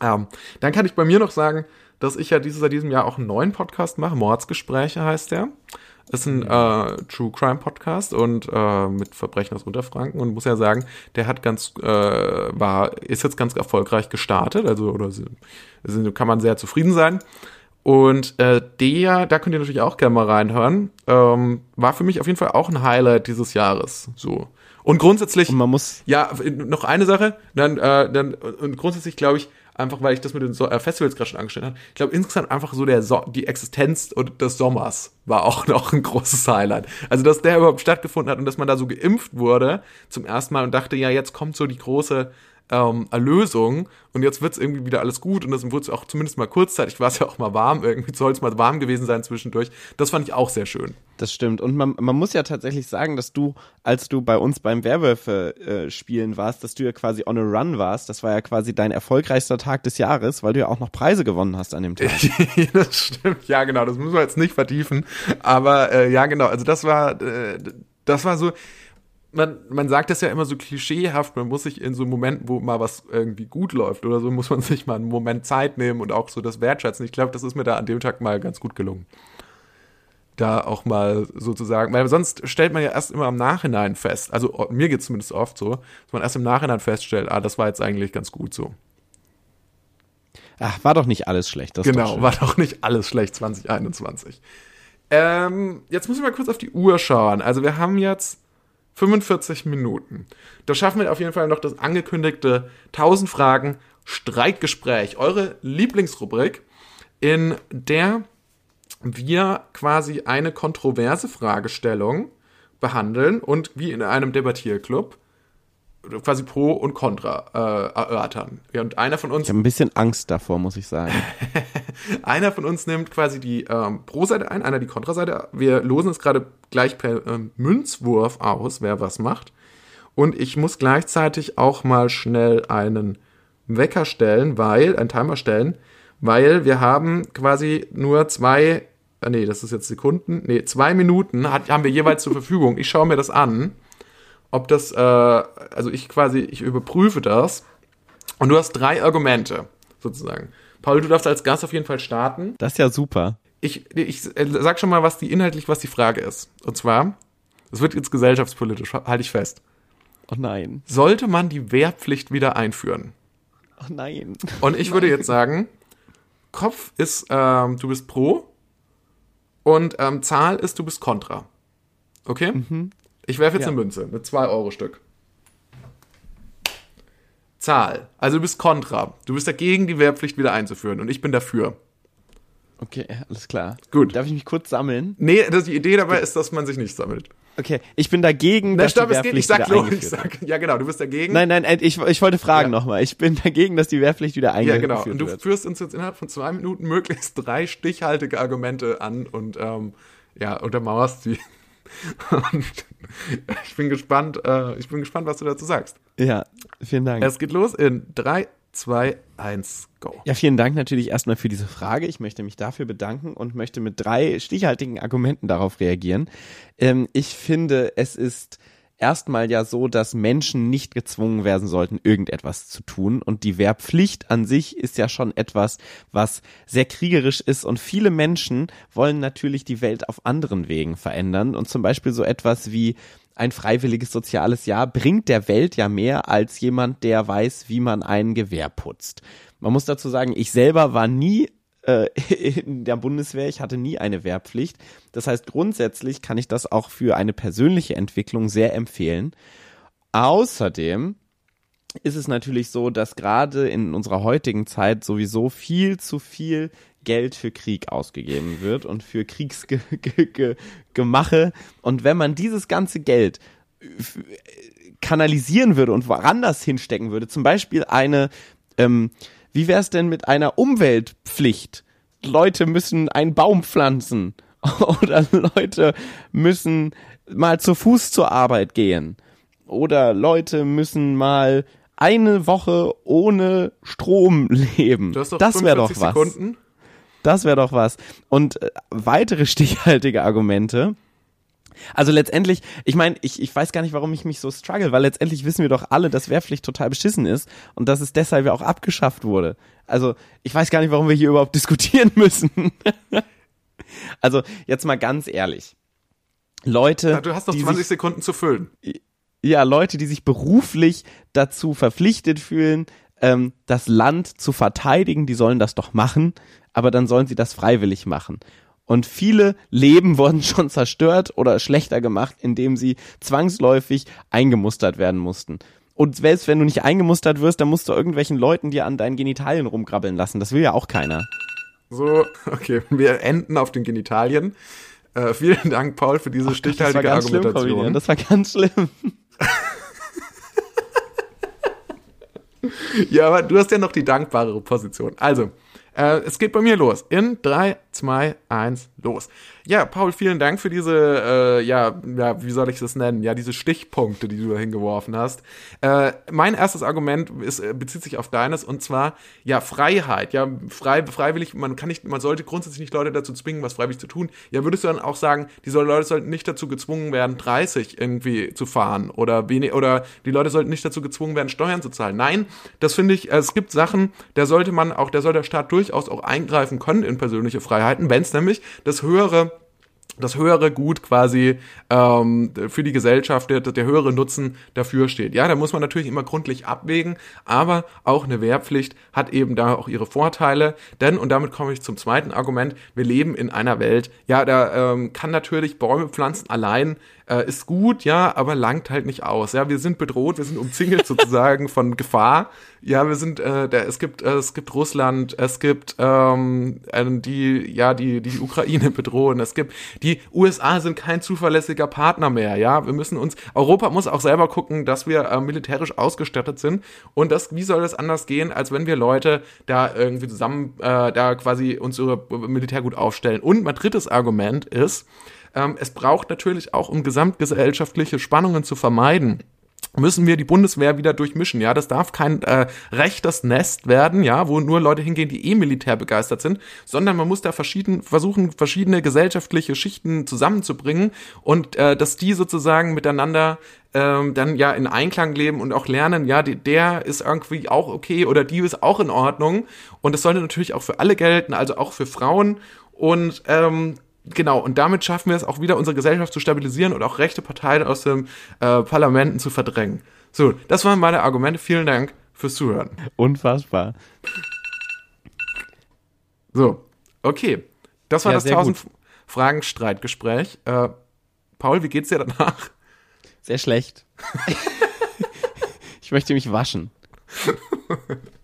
Ähm, dann kann ich bei mir noch sagen, dass ich ja dieses seit diesem Jahr auch einen neuen Podcast mache. Mordsgespräche heißt der. Ist ein äh, True Crime Podcast und äh, mit Verbrechen aus Unterfranken und muss ja sagen, der hat ganz äh, war ist jetzt ganz erfolgreich gestartet, also oder sind, kann man sehr zufrieden sein. Und äh, der, da könnt ihr natürlich auch gerne mal reinhören, ähm, war für mich auf jeden Fall auch ein Highlight dieses Jahres. So und grundsätzlich, und man muss ja noch eine Sache, dann äh, dann und grundsätzlich glaube ich einfach weil ich das mit den so äh, Festivals gerade schon angestellt habe. Ich glaube insgesamt einfach so der so die Existenz des Sommers war auch noch ein großes Highlight. Also dass der überhaupt stattgefunden hat und dass man da so geimpft wurde zum ersten Mal und dachte, ja jetzt kommt so die große ähm, Erlösung und jetzt wird's irgendwie wieder alles gut und das wurde es auch zumindest mal kurzzeitig, war es ja auch mal warm, irgendwie soll es mal warm gewesen sein zwischendurch. Das fand ich auch sehr schön. Das stimmt und man, man muss ja tatsächlich sagen, dass du, als du bei uns beim Werwölfe äh, spielen warst, dass du ja quasi on a run warst, das war ja quasi dein erfolgreichster Tag des Jahres, weil du ja auch noch Preise gewonnen hast an dem Tag. das stimmt, ja genau, das müssen wir jetzt nicht vertiefen, aber äh, ja genau, also das war, äh, das war so, man, man sagt das ja immer so klischeehaft, man muss sich in so Momenten, wo mal was irgendwie gut läuft oder so, muss man sich mal einen Moment Zeit nehmen und auch so das wertschätzen. Ich glaube, das ist mir da an dem Tag mal ganz gut gelungen. Da auch mal sozusagen, weil sonst stellt man ja erst immer im Nachhinein fest, also mir geht es zumindest oft so, dass man erst im Nachhinein feststellt, ah, das war jetzt eigentlich ganz gut so. Ach, war doch nicht alles schlecht. Das genau, doch war doch nicht alles schlecht 2021. Ähm, jetzt muss ich mal kurz auf die Uhr schauen. Also wir haben jetzt 45 Minuten. Da schaffen wir auf jeden Fall noch das angekündigte 1000 Fragen Streitgespräch, eure Lieblingsrubrik, in der wir quasi eine kontroverse Fragestellung behandeln und wie in einem Debattierclub quasi Pro und Contra äh, erörtern. Ja, und einer von uns. Ich habe ein bisschen Angst davor, muss ich sagen. einer von uns nimmt quasi die ähm, Pro-Seite ein, einer die Kontra-Seite. Wir losen es gerade gleich per ähm, Münzwurf aus, wer was macht. Und ich muss gleichzeitig auch mal schnell einen Wecker stellen, weil, einen Timer stellen, weil wir haben quasi nur zwei, äh, nee, das ist jetzt Sekunden, nee, zwei Minuten hat, haben wir jeweils zur Verfügung. Ich schaue mir das an ob das, äh, also ich quasi, ich überprüfe das und du hast drei Argumente, sozusagen. Paul, du darfst als Gast auf jeden Fall starten. Das ist ja super. Ich, ich äh, sag schon mal, was die inhaltlich, was die Frage ist. Und zwar, es wird jetzt gesellschaftspolitisch, halte ich fest. Oh nein. Sollte man die Wehrpflicht wieder einführen? Oh nein. Und ich würde jetzt sagen, Kopf ist, ähm, du bist pro und ähm, Zahl ist, du bist kontra. Okay? Mhm. Ich werfe jetzt ja. eine Münze mit 2 Euro Stück. Zahl. Also du bist kontra. Du bist dagegen, die Wehrpflicht wieder einzuführen. Und ich bin dafür. Okay, alles klar. Gut. Darf ich mich kurz sammeln? Nee, das, die Idee dabei ist, dass man sich nicht sammelt. Okay, ich bin dagegen, Na, dass stopp, die Wehrpflicht geht. Ich sag, wieder ich sag, ja genau, du bist dagegen. Nein, nein, ich, ich wollte fragen ja. nochmal. Ich bin dagegen, dass die Wehrpflicht wieder eingeführt wird. Ja, genau. Und du wird. führst uns jetzt innerhalb von zwei Minuten möglichst drei stichhaltige Argumente an und ähm, ja, untermauerst sie. Ich bin gespannt, äh, ich bin gespannt, was du dazu sagst. Ja, vielen Dank. Es geht los in 3, 2, 1, go. Ja, vielen Dank natürlich erstmal für diese Frage. Ich möchte mich dafür bedanken und möchte mit drei stichhaltigen Argumenten darauf reagieren. Ähm, ich finde, es ist erstmal ja so, dass Menschen nicht gezwungen werden sollten, irgendetwas zu tun. Und die Wehrpflicht an sich ist ja schon etwas, was sehr kriegerisch ist. Und viele Menschen wollen natürlich die Welt auf anderen Wegen verändern. Und zum Beispiel so etwas wie ein freiwilliges soziales Jahr bringt der Welt ja mehr als jemand, der weiß, wie man ein Gewehr putzt. Man muss dazu sagen, ich selber war nie äh, in der Bundeswehr. Ich hatte nie eine Wehrpflicht. Das heißt, grundsätzlich kann ich das auch für eine persönliche Entwicklung sehr empfehlen. Außerdem ist es natürlich so, dass gerade in unserer heutigen Zeit sowieso viel zu viel Geld für Krieg ausgegeben wird und für Kriegsgemache. Und wenn man dieses ganze Geld kanalisieren würde und woanders hinstecken würde, zum Beispiel eine ähm, wie wäre es denn mit einer Umweltpflicht? Leute müssen einen Baum pflanzen oder Leute müssen mal zu Fuß zur Arbeit gehen oder Leute müssen mal eine Woche ohne Strom leben. das wäre doch was. Sekunden. Das wäre doch was. Und äh, weitere stichhaltige Argumente also letztendlich, ich meine, ich, ich weiß gar nicht, warum ich mich so struggle, weil letztendlich wissen wir doch alle, dass Wehrpflicht total beschissen ist und dass es deshalb ja auch abgeschafft wurde. Also ich weiß gar nicht, warum wir hier überhaupt diskutieren müssen. also jetzt mal ganz ehrlich. Leute. Ja, du hast noch 20 sich, Sekunden zu füllen. Ja, Leute, die sich beruflich dazu verpflichtet fühlen, ähm, das Land zu verteidigen, die sollen das doch machen, aber dann sollen sie das freiwillig machen. Und viele Leben wurden schon zerstört oder schlechter gemacht, indem sie zwangsläufig eingemustert werden mussten. Und selbst wenn du nicht eingemustert wirst, dann musst du irgendwelchen Leuten dir an deinen Genitalien rumgrabbeln lassen. Das will ja auch keiner. So, okay, wir enden auf den Genitalien. Äh, vielen Dank, Paul, für diese Ach, stichhaltige das Argumentation. Schlimm, das war ganz schlimm. ja, aber du hast ja noch die dankbarere Position. Also, äh, es geht bei mir los. In 3, 2, 1, los. Ja, Paul, vielen Dank für diese, äh, ja, ja, wie soll ich das nennen? Ja, diese Stichpunkte, die du da hingeworfen hast. Äh, mein erstes Argument ist, äh, bezieht sich auf deines und zwar, ja, Freiheit. Ja, frei, freiwillig, man kann nicht, man sollte grundsätzlich nicht Leute dazu zwingen, was freiwillig zu tun. Ja, würdest du dann auch sagen, die Leute sollten nicht dazu gezwungen werden, 30 irgendwie zu fahren oder wenig, oder die Leute sollten nicht dazu gezwungen werden, Steuern zu zahlen. Nein, das finde ich, es gibt Sachen, da sollte man auch, da soll der Staat durchaus auch eingreifen können in persönliche Freiheiten, wenn es nämlich das höhere das höhere Gut quasi ähm, für die Gesellschaft, der, der höhere Nutzen dafür steht. Ja, da muss man natürlich immer gründlich abwägen, aber auch eine Wehrpflicht hat eben da auch ihre Vorteile. Denn, und damit komme ich zum zweiten Argument, wir leben in einer Welt, ja, da ähm, kann natürlich Bäume pflanzen allein äh, ist gut, ja, aber langt halt nicht aus. Ja, wir sind bedroht, wir sind umzingelt sozusagen von Gefahr. Ja, wir sind, äh, der, es gibt, äh, es gibt Russland, es gibt ähm, äh, die, ja, die, die Ukraine bedrohen, es gibt, die USA sind kein zuverlässiger Partner mehr. Ja, wir müssen uns, Europa muss auch selber gucken, dass wir äh, militärisch ausgestattet sind. Und das, wie soll das anders gehen, als wenn wir Leute da irgendwie zusammen, äh, da quasi unsere Militär gut aufstellen? Und mein drittes Argument ist, ähm, es braucht natürlich auch, um gesamtgesellschaftliche Spannungen zu vermeiden, müssen wir die Bundeswehr wieder durchmischen. Ja, das darf kein äh, rechtes Nest werden, ja, wo nur Leute hingehen, die eh militär begeistert sind, sondern man muss da verschieden, versuchen, verschiedene gesellschaftliche Schichten zusammenzubringen und äh, dass die sozusagen miteinander ähm, dann ja in Einklang leben und auch lernen, ja, die, der ist irgendwie auch okay oder die ist auch in Ordnung. Und das sollte natürlich auch für alle gelten, also auch für Frauen. Und ähm, genau, und damit schaffen wir es auch wieder, unsere Gesellschaft zu stabilisieren und auch rechte Parteien aus den äh, Parlamenten zu verdrängen. So, das waren meine Argumente. Vielen Dank fürs Zuhören. Unfassbar. So, okay. Das war ja, das 1000 Fragen Streitgespräch. Äh, Paul, wie geht's dir danach? Sehr schlecht. ich möchte mich waschen.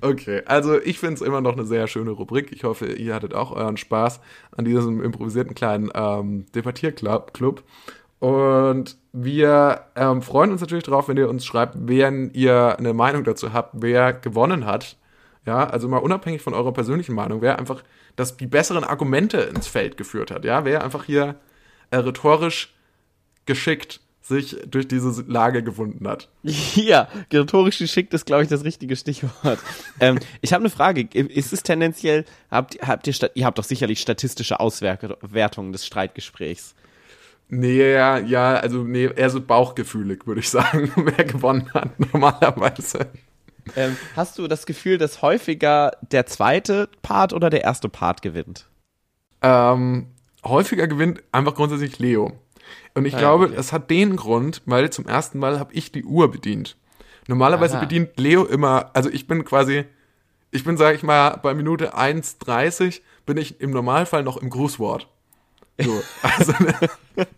Okay, also ich finde es immer noch eine sehr schöne Rubrik. Ich hoffe, ihr hattet auch euren Spaß an diesem improvisierten kleinen ähm, Debattierclub. Und wir ähm, freuen uns natürlich darauf, wenn ihr uns schreibt, wenn ihr eine Meinung dazu habt, wer gewonnen hat. Ja, also mal unabhängig von eurer persönlichen Meinung, wer einfach das, die besseren Argumente ins Feld geführt hat. Ja, wer einfach hier äh, rhetorisch geschickt sich durch diese Lage gewunden hat. Ja, rhetorisch geschickt ist, glaube ich, das richtige Stichwort. ähm, ich habe eine Frage. Ist es tendenziell, habt, habt ihr, ihr habt doch sicherlich statistische Auswertungen des Streitgesprächs. Nee, ja, ja, also nee, eher so bauchgefühlig, würde ich sagen, wer gewonnen hat, normalerweise. Ähm, hast du das Gefühl, dass häufiger der zweite Part oder der erste Part gewinnt? Ähm, häufiger gewinnt einfach grundsätzlich Leo. Und ich ah, glaube, okay. es hat den Grund, weil zum ersten Mal habe ich die Uhr bedient. Normalerweise Aha. bedient Leo immer, also ich bin quasi, ich bin, sage ich mal, bei Minute 1,30 bin ich im Normalfall noch im Grußwort. So, also,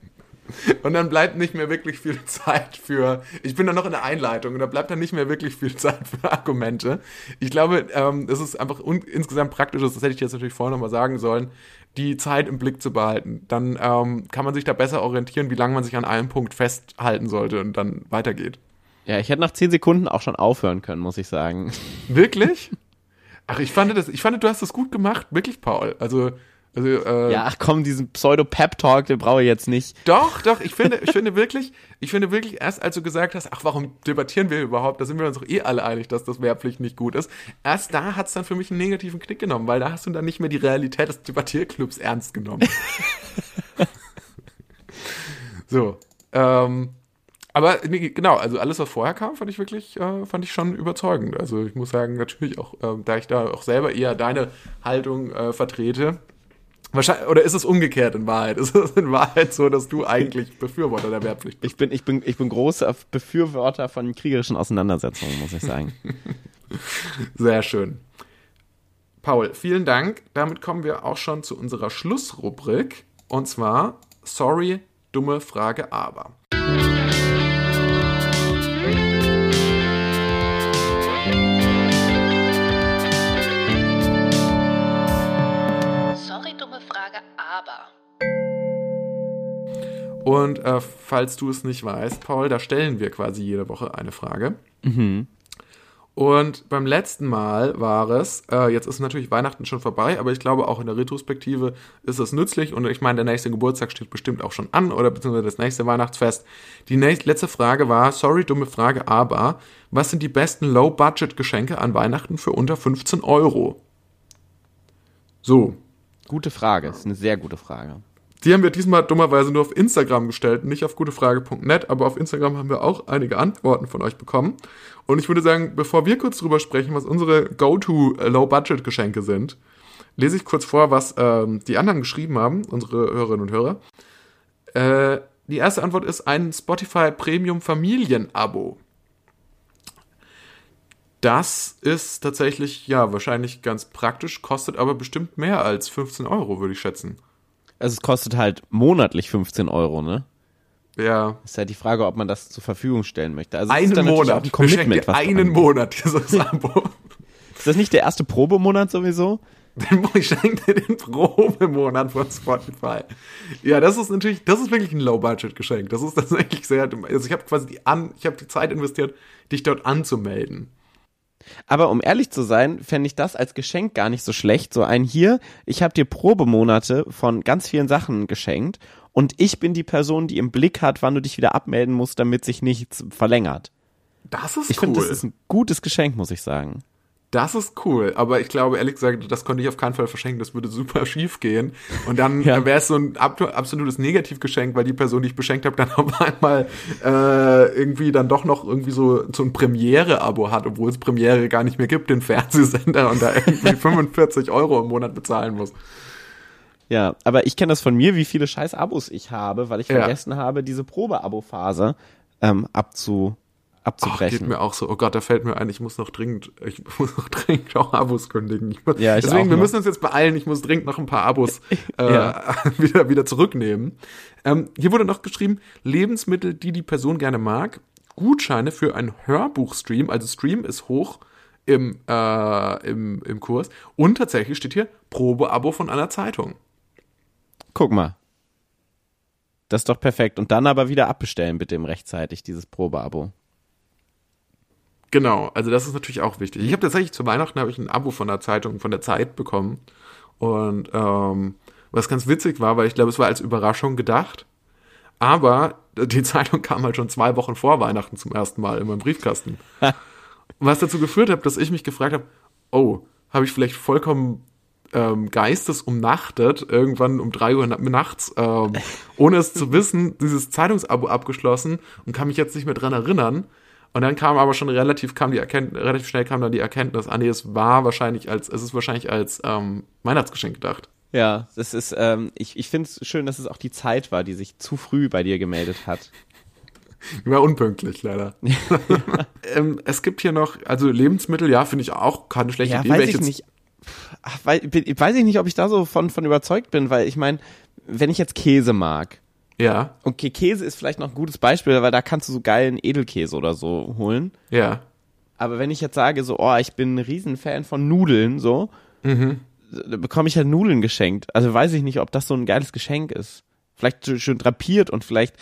und dann bleibt nicht mehr wirklich viel Zeit für. Ich bin dann noch in der Einleitung und da bleibt dann nicht mehr wirklich viel Zeit für Argumente. Ich glaube, ähm, es ist einfach insgesamt praktisch, das hätte ich jetzt natürlich vorher nochmal sagen sollen, die Zeit im Blick zu behalten. Dann ähm, kann man sich da besser orientieren, wie lange man sich an einem Punkt festhalten sollte und dann weitergeht. Ja, ich hätte nach zehn Sekunden auch schon aufhören können, muss ich sagen. Wirklich? Ach, ich fand das, ich fand, du hast das gut gemacht, wirklich, Paul. Also also, äh, ja, ach komm, diesen Pseudo-Pep-Talk, den brauche ich jetzt nicht. Doch, doch, ich finde, ich finde wirklich, ich finde wirklich, erst als du gesagt hast, ach, warum debattieren wir überhaupt, da sind wir uns doch eh alle einig, dass das Wehrpflicht nicht gut ist. Erst da hat es dann für mich einen negativen Knick genommen, weil da hast du dann nicht mehr die Realität des Debattierclubs ernst genommen. so, ähm, aber nee, genau, also alles, was vorher kam, fand ich wirklich, äh, fand ich schon überzeugend. Also ich muss sagen, natürlich auch, äh, da ich da auch selber eher deine Haltung äh, vertrete, Wahrscheinlich, oder ist es umgekehrt in Wahrheit? Ist es in Wahrheit so, dass du eigentlich Befürworter der Wehrpflicht bist? Ich bin, ich bin, ich bin großer Befürworter von kriegerischen Auseinandersetzungen, muss ich sagen. Sehr schön. Paul, vielen Dank. Damit kommen wir auch schon zu unserer Schlussrubrik. Und zwar, sorry, dumme Frage, aber. aber. Und äh, falls du es nicht weißt, Paul, da stellen wir quasi jede Woche eine Frage. Mhm. Und beim letzten Mal war es, äh, jetzt ist natürlich Weihnachten schon vorbei, aber ich glaube auch in der Retrospektive ist es nützlich und ich meine, der nächste Geburtstag steht bestimmt auch schon an oder beziehungsweise das nächste Weihnachtsfest. Die nächste, letzte Frage war, sorry, dumme Frage, aber was sind die besten Low-Budget-Geschenke an Weihnachten für unter 15 Euro? So, Gute Frage, das ist eine sehr gute Frage. Die haben wir diesmal dummerweise nur auf Instagram gestellt, nicht auf gutefrage.net, aber auf Instagram haben wir auch einige Antworten von euch bekommen. Und ich würde sagen, bevor wir kurz drüber sprechen, was unsere Go-To Low-Budget-Geschenke sind, lese ich kurz vor, was ähm, die anderen geschrieben haben, unsere Hörerinnen und Hörer. Äh, die erste Antwort ist ein Spotify Premium Familien-Abo. Das ist tatsächlich, ja, wahrscheinlich ganz praktisch, kostet aber bestimmt mehr als 15 Euro, würde ich schätzen. Also es kostet halt monatlich 15 Euro, ne? Ja. Ist halt die Frage, ob man das zur Verfügung stellen möchte. Also es einen Monat. ein Commitment, einen Monat dieses Abo. Ist das nicht der erste Probemonat sowieso? Ich schenke dir den Probemonat von Spotify. Ja, das ist natürlich, das ist wirklich ein Low-Budget-Geschenk. Das ist tatsächlich sehr, also ich habe quasi die an, ich habe die Zeit investiert, dich dort anzumelden. Aber um ehrlich zu sein, fände ich das als Geschenk gar nicht so schlecht. So ein hier, ich habe dir Probemonate von ganz vielen Sachen geschenkt und ich bin die Person, die im Blick hat, wann du dich wieder abmelden musst, damit sich nichts verlängert. Das ist Ich cool. finde, das ist ein gutes Geschenk, muss ich sagen. Das ist cool, aber ich glaube, ehrlich gesagt, das konnte ich auf keinen Fall verschenken, das würde super schief gehen. Und dann Ja. wäre es so ein ab absolutes Negativgeschenk, weil die Person, die ich beschenkt habe, dann auf einmal äh, irgendwie dann doch noch irgendwie so, so ein Premiere-Abo hat, obwohl es Premiere gar nicht mehr gibt, den Fernsehsender und da irgendwie 45 Euro im Monat bezahlen muss. Ja, aber ich kenne das von mir, wie viele scheiß Abos ich habe, weil ich Ja. vergessen habe, diese Probe-Abo-Phase ähm, abzu, Ach, abzubrechen. geht mir auch so. Oh Gott, da fällt mir ein, ich muss noch dringend, ich muss noch dringend auch Abos kündigen. Ich muss, Ja, deswegen, wir müssen uns jetzt beeilen. Ich muss dringend noch ein paar Abos äh, Ja. wieder, wieder zurücknehmen. Ähm, hier wurde noch geschrieben, Lebensmittel, die die Person gerne mag, Gutscheine für einen Hörbuchstream, also Stream ist hoch im, äh, im, im Kurs. Und tatsächlich steht hier Probeabo von einer Zeitung. Guck mal. Das ist doch perfekt. Und dann aber wieder abbestellen, bitte im rechtzeitig, dieses Probeabo. Genau, also das ist natürlich auch wichtig. Ich habe tatsächlich zu Weihnachten habe ich ein Abo von der Zeitung, von der Zeit bekommen. Und ähm, was ganz witzig war, weil ich glaube, es war als Überraschung gedacht. Aber die Zeitung kam halt schon zwei Wochen vor Weihnachten zum ersten Mal in meinem Briefkasten. was dazu geführt hat, dass ich mich gefragt habe, oh, habe ich vielleicht vollkommen ähm, geistesumnachtet, irgendwann um drei Uhr na- nachts, ähm, ohne es zu wissen, dieses Zeitungsabo abgeschlossen und kann mich jetzt nicht mehr dran erinnern. Und dann kam aber schon relativ, kam die Erkenntnis, relativ schnell kam dann die Erkenntnis, ah nee, es war wahrscheinlich als, es ist wahrscheinlich als ähm, Weihnachtsgeschenk gedacht. Ja, das ist, ähm, ich, ich finde es schön, dass es auch die Zeit war, die sich zu früh bei dir gemeldet hat. Ich war unpünktlich, leider. ähm, es gibt hier noch, also Lebensmittel, ja, finde ich auch keine schlechte Ja, Idee. weiß ich nicht. Ach, bin- weiß ich nicht, ob ich da so von, von überzeugt bin, weil ich meine, wenn ich jetzt Käse mag, Ja, okay, Käse ist vielleicht noch ein gutes Beispiel, weil da kannst du so geilen Edelkäse oder so holen. ja. Aber wenn ich jetzt sage, so, oh, ich bin ein Riesenfan von Nudeln, so, Mhm. da bekomme ich halt Nudeln geschenkt. Also weiß ich nicht, ob das so ein geiles Geschenk ist. Vielleicht schön- schön drapiert und vielleicht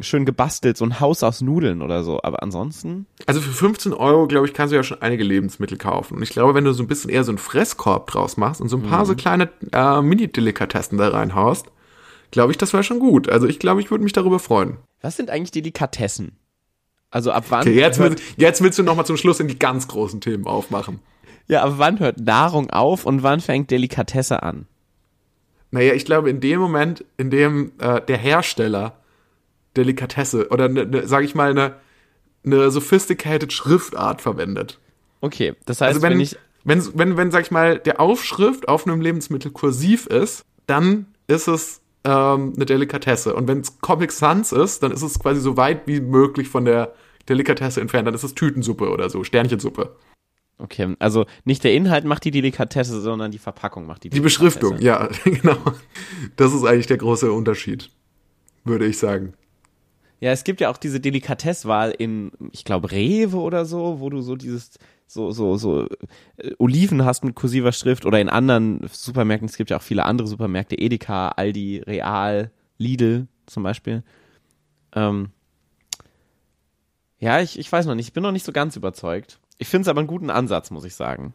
schön gebastelt, so ein Haus aus Nudeln oder so. Aber ansonsten, Also für 15 Euro, glaube ich, kannst du ja schon einige Lebensmittel kaufen. Und ich glaube, wenn du so ein bisschen eher so einen Fresskorb draus machst und so ein paar Mhm. so kleine äh, Mini-Delikatessen da reinhaust, glaube ich, das wäre schon gut. Also ich glaube, ich würde mich darüber freuen. was sind eigentlich Delikatessen? Also ab wann? Okay, jetzt, hört, will, jetzt willst du noch mal zum Schluss in die ganz großen Themen aufmachen. ja, aber wann hört Nahrung auf und wann fängt Delikatesse an? Naja, ich glaube, in dem Moment, in dem äh, der Hersteller Delikatesse oder, ne, ne, sage ich mal, eine ne sophisticated Schriftart verwendet. Okay, das heißt, Also wenn, wenn ich, wenn, wenn, wenn, sag ich mal, der Aufschrift auf einem Lebensmittel kursiv ist, dann ist es ähm, eine Delikatesse. Und wenn es Comic Sans ist, dann ist es quasi so weit wie möglich von der Delikatesse entfernt. Dann ist es Tütensuppe oder so, Sternchensuppe. okay, also nicht der Inhalt macht die Delikatesse, sondern die Verpackung macht die Die Delikatesse. Beschriftung, ja, genau. Das ist eigentlich der große Unterschied, würde ich sagen. Ja, es gibt ja auch diese Delikatesswahl in, ich glaube, Rewe oder so, wo du so dieses, so, so, so äh, Oliven hast mit kursiver Schrift oder in anderen Supermärkten. Es gibt ja auch viele andere Supermärkte, Edeka, Aldi, Real, Lidl zum Beispiel. Ähm, ja, ich, ich weiß noch nicht, ich bin noch nicht so ganz überzeugt. Ich finde es aber einen guten Ansatz, muss ich sagen.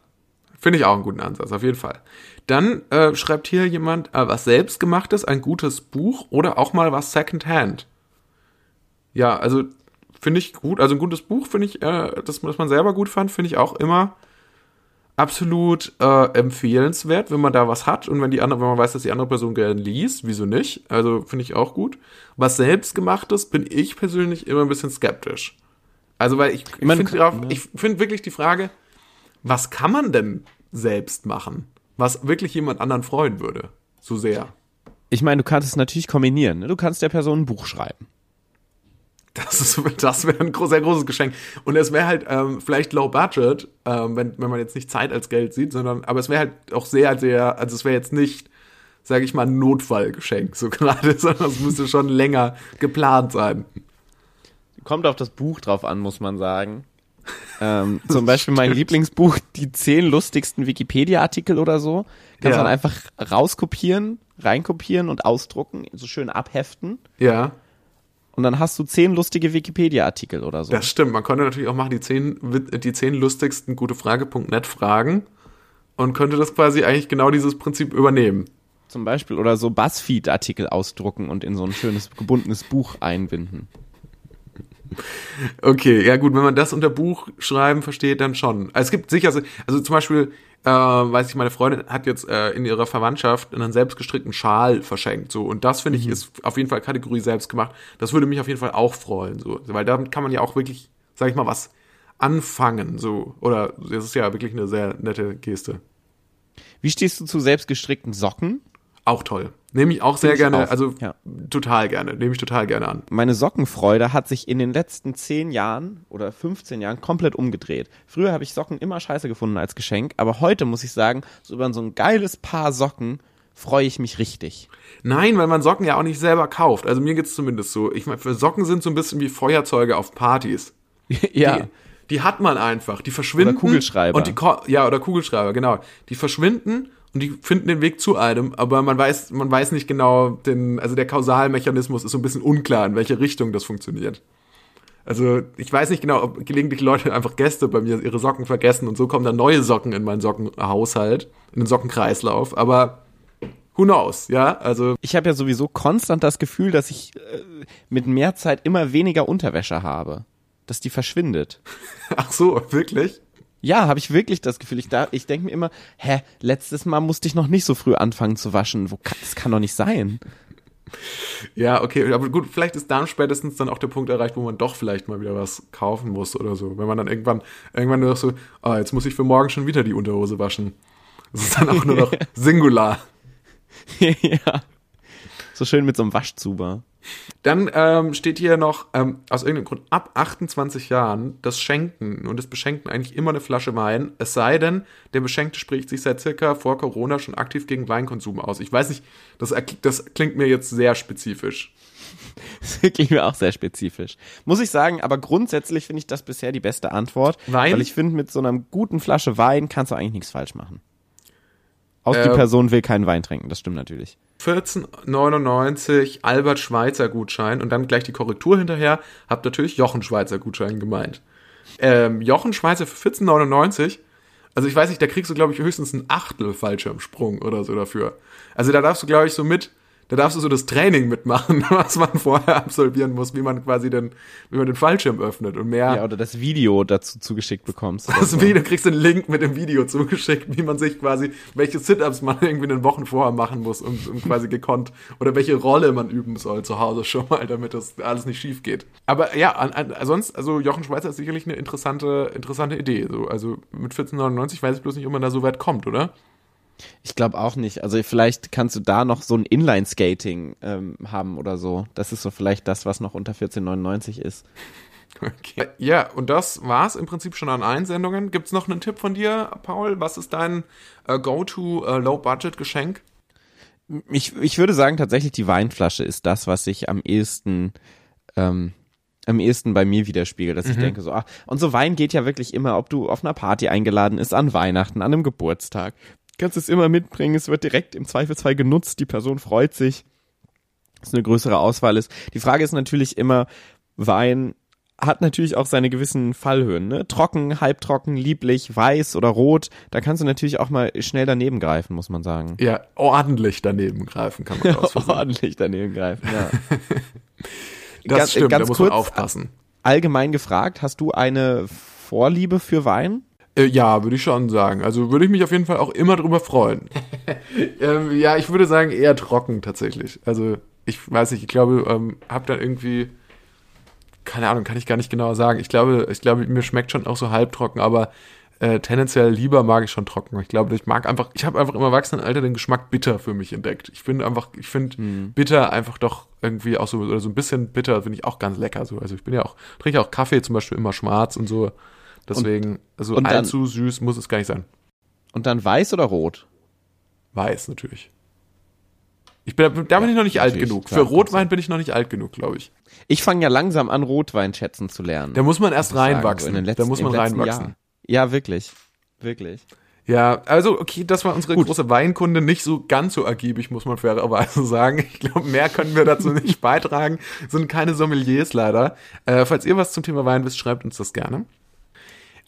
Finde ich auch einen guten Ansatz, auf jeden Fall. Dann äh, schreibt hier jemand äh, was selbstgemachtes, ein gutes Buch oder auch mal was Secondhand. Ja, also finde ich gut. Also ein gutes Buch finde ich, äh, das, das man selber gut fand, finde ich auch immer absolut äh, empfehlenswert, wenn man da was hat und wenn die andere, wenn man weiß, dass die andere Person gerne liest, wieso nicht? Also finde ich auch gut. Was selbstgemachtes bin ich persönlich immer ein bisschen skeptisch. Also weil ich, ich finde ich finde wirklich die Frage, was kann man denn selbst machen? was wirklich jemand anderen freuen würde. So sehr. Ich meine, du kannst es natürlich kombinieren. Ne? Du kannst der Person ein Buch schreiben. Das, ist, das wäre ein sehr großes Geschenk. Und es wäre halt ähm, vielleicht low budget, ähm, wenn, wenn man jetzt nicht Zeit als Geld sieht, sondern, aber es wäre halt auch sehr, sehr, also es wäre jetzt nicht, sage ich mal, ein Notfallgeschenk, so gerade, sondern es müsste schon länger geplant sein. Kommt auf das Buch drauf an, muss man sagen. ähm, zum Beispiel mein Lieblingsbuch, die zehn lustigsten Wikipedia-Artikel oder so. Kannst Ja. man einfach rauskopieren, reinkopieren und ausdrucken, so schön abheften. Ja, Und dann hast du zehn lustige Wikipedia-Artikel oder so. das stimmt. Man konnte natürlich auch machen, die zehn, die zehn lustigsten gutefrage.net Fragen und könnte das quasi eigentlich genau dieses Prinzip übernehmen. Zum Beispiel. Oder so Buzzfeed-Artikel ausdrucken und in so ein schönes gebundenes Buch einbinden. Okay, ja gut, wenn man das unter Buch schreiben versteht, dann schon. Also es gibt sicher, also zum Beispiel, äh, weiß ich, meine Freundin hat jetzt äh, in ihrer Verwandtschaft einen selbstgestrickten Schal verschenkt, so und das finde ich ist auf jeden Fall Kategorie selbst gemacht. Das würde mich auf jeden Fall auch freuen, so, weil damit kann man ja auch wirklich, sag ich mal, was anfangen, so oder das ist ja wirklich eine sehr nette Geste. Wie stehst du zu selbstgestrickten Socken? Auch toll. Nehme ich auch sehr Find gerne, auch, also ja. total gerne, nehme ich total gerne an. Meine Sockenfreude hat sich in den letzten 10 Jahren oder 15 Jahren komplett umgedreht. Früher habe ich Socken immer scheiße gefunden als Geschenk, aber heute muss ich sagen, so über so ein geiles Paar Socken freue ich mich richtig. Nein, weil man Socken ja auch nicht selber kauft. Also mir geht's zumindest so. Ich meine, für Socken sind so ein bisschen wie Feuerzeuge auf Partys. ja. Die, die hat man einfach. Die verschwinden. Oder Kugelschreiber. Und die, ja, oder Kugelschreiber, genau. Die verschwinden und die finden den Weg zu einem, aber man weiß, man weiß nicht genau den, also der Kausalmechanismus ist so ein bisschen unklar, in welche Richtung das funktioniert. Also ich weiß nicht genau, ob gelegentlich Leute einfach Gäste bei mir ihre Socken vergessen und so kommen dann neue Socken in meinen Sockenhaushalt, in den Sockenkreislauf, aber who knows, ja? Also Ich habe ja sowieso konstant das Gefühl, dass ich äh, mit mehr Zeit immer weniger Unterwäsche habe. Dass die verschwindet. ach so, wirklich? Ja, habe ich wirklich das Gefühl. Ich, da, ich denke mir immer, hä, letztes Mal musste ich noch nicht so früh anfangen zu waschen. Wo kann, das kann doch nicht sein. Ja, okay, aber gut, vielleicht ist dann spätestens dann auch der Punkt erreicht, wo man doch vielleicht mal wieder was kaufen muss oder so. Wenn man dann irgendwann, irgendwann nur noch so, ah, jetzt muss ich für morgen schon wieder die Unterhose waschen. Das ist dann auch nur noch Singular. ja. So schön mit so einem Waschzuber. Dann ähm, steht hier noch, ähm, aus irgendeinem Grund, ab 28 Jahren das Schenken und das Beschenken eigentlich immer eine Flasche Wein, es sei denn, der Beschenkte spricht sich seit circa vor Corona schon aktiv gegen Weinkonsum aus. Ich weiß nicht, das, das klingt mir jetzt sehr spezifisch. Das wirklich mir auch sehr spezifisch. Muss ich sagen, aber grundsätzlich finde ich das bisher die beste Antwort. Wein? Weil ich finde, mit so einer guten Flasche Wein kannst du eigentlich nichts falsch machen. Aus die Ähm. Person will keinen Wein trinken, das stimmt natürlich. 14,99 Albert Schweitzer Gutschein und dann gleich die Korrektur hinterher. Hab natürlich Jochen Schweizer Gutschein gemeint. Ähm, Jochen Schweizer für 14,99. Also ich weiß nicht, da kriegst du, glaube ich, höchstens ein Achtel Fallschirmsprung oder so dafür. Also da darfst du, glaube ich, so mit, da darfst du so das Training mitmachen, was man vorher absolvieren muss, wie man quasi den, wie man den Fallschirm öffnet und mehr. Ja, oder das Video dazu zugeschickt bekommst. Das so. Video, du kriegst einen Link mit dem Video zugeschickt, wie man sich quasi, welche Sit-Ups man irgendwie in den Wochen vorher machen muss, um, um quasi gekonnt, oder welche Rolle man üben soll zu Hause schon mal, damit das alles nicht schief geht. Aber ja, an, an, sonst, also Jochen Schweizer ist sicherlich eine interessante, interessante Idee. So, also mit 14,99 weiß ich bloß nicht, ob man da so weit kommt, oder? Ich glaube auch nicht. Also vielleicht kannst du da noch so ein Inline-Skating ähm, haben oder so. Das ist so vielleicht das, was noch unter 14,99 ist. Okay. Ja, und das war's im Prinzip schon an Einsendungen. Gibt's noch einen Tipp von dir, Paul? Was ist dein äh, Go-to äh, Low-Budget-Geschenk? Ich, ich würde sagen, tatsächlich die Weinflasche ist das, was sich am ehesten, ähm, am ehesten bei mir widerspiegelt, dass ich denke so, ach, und so Wein geht ja wirklich immer, ob du auf einer Party eingeladen ist, an Weihnachten, an einem Geburtstag. Kannst es immer mitbringen, es wird direkt im Zweifelsfall genutzt, die Person freut sich, dass eine größere Auswahl ist. Die Frage ist natürlich immer, Wein hat natürlich auch seine gewissen Fallhöhen, ne? Trocken, halbtrocken, lieblich, weiß oder rot. Da kannst du natürlich auch mal schnell daneben greifen, muss man sagen. Ja, ordentlich daneben greifen kann man aus Versehen. ordentlich daneben greifen, ja. Das Ganz- stimmt, ganz da muss man kurz, aufpassen. Allgemein gefragt, hast du eine Vorliebe für Wein? Äh, ja, würde ich schon sagen. Also würde ich mich auf jeden Fall auch immer drüber freuen. ähm, ja, ich würde sagen eher trocken tatsächlich. Also ich weiß nicht, ich glaube, ähm, hab dann irgendwie, keine Ahnung, kann ich gar nicht genau sagen. Ich glaube, ich glaube, mir schmeckt schon auch so halbtrocken, aber äh, tendenziell lieber mag ich schon trocken. Ich glaube, ich mag einfach, ich habe einfach im Erwachsenenalter den Geschmack bitter für mich entdeckt. Ich finde einfach, ich finde Hm. bitter einfach doch irgendwie auch so, oder so ein bisschen bitter finde ich auch ganz lecker. So. Also ich bin ja auch, trinke auch Kaffee zum Beispiel immer schwarz und so. Deswegen, also und dann- allzu süß muss es gar nicht sein. Und dann weiß oder rot? Weiß natürlich. Ich bin, da bin ich noch nicht alt genug. klar, Für Rotwein bin ich noch nicht alt genug, glaube ich. Ich fange ja langsam an, Rotwein schätzen zu lernen. Da muss man erst reinwachsen. so letzten- da muss man reinwachsen. Jahr. Ja, wirklich. Wirklich. Ja, also okay, das war unsere große Weinkunde, nicht so ganz so ergiebig, muss man fairerweise sagen. Ich glaube, mehr können wir dazu nicht beitragen. Sind keine Sommeliers leider. Äh, falls ihr was zum Thema Wein wisst, schreibt uns das gerne.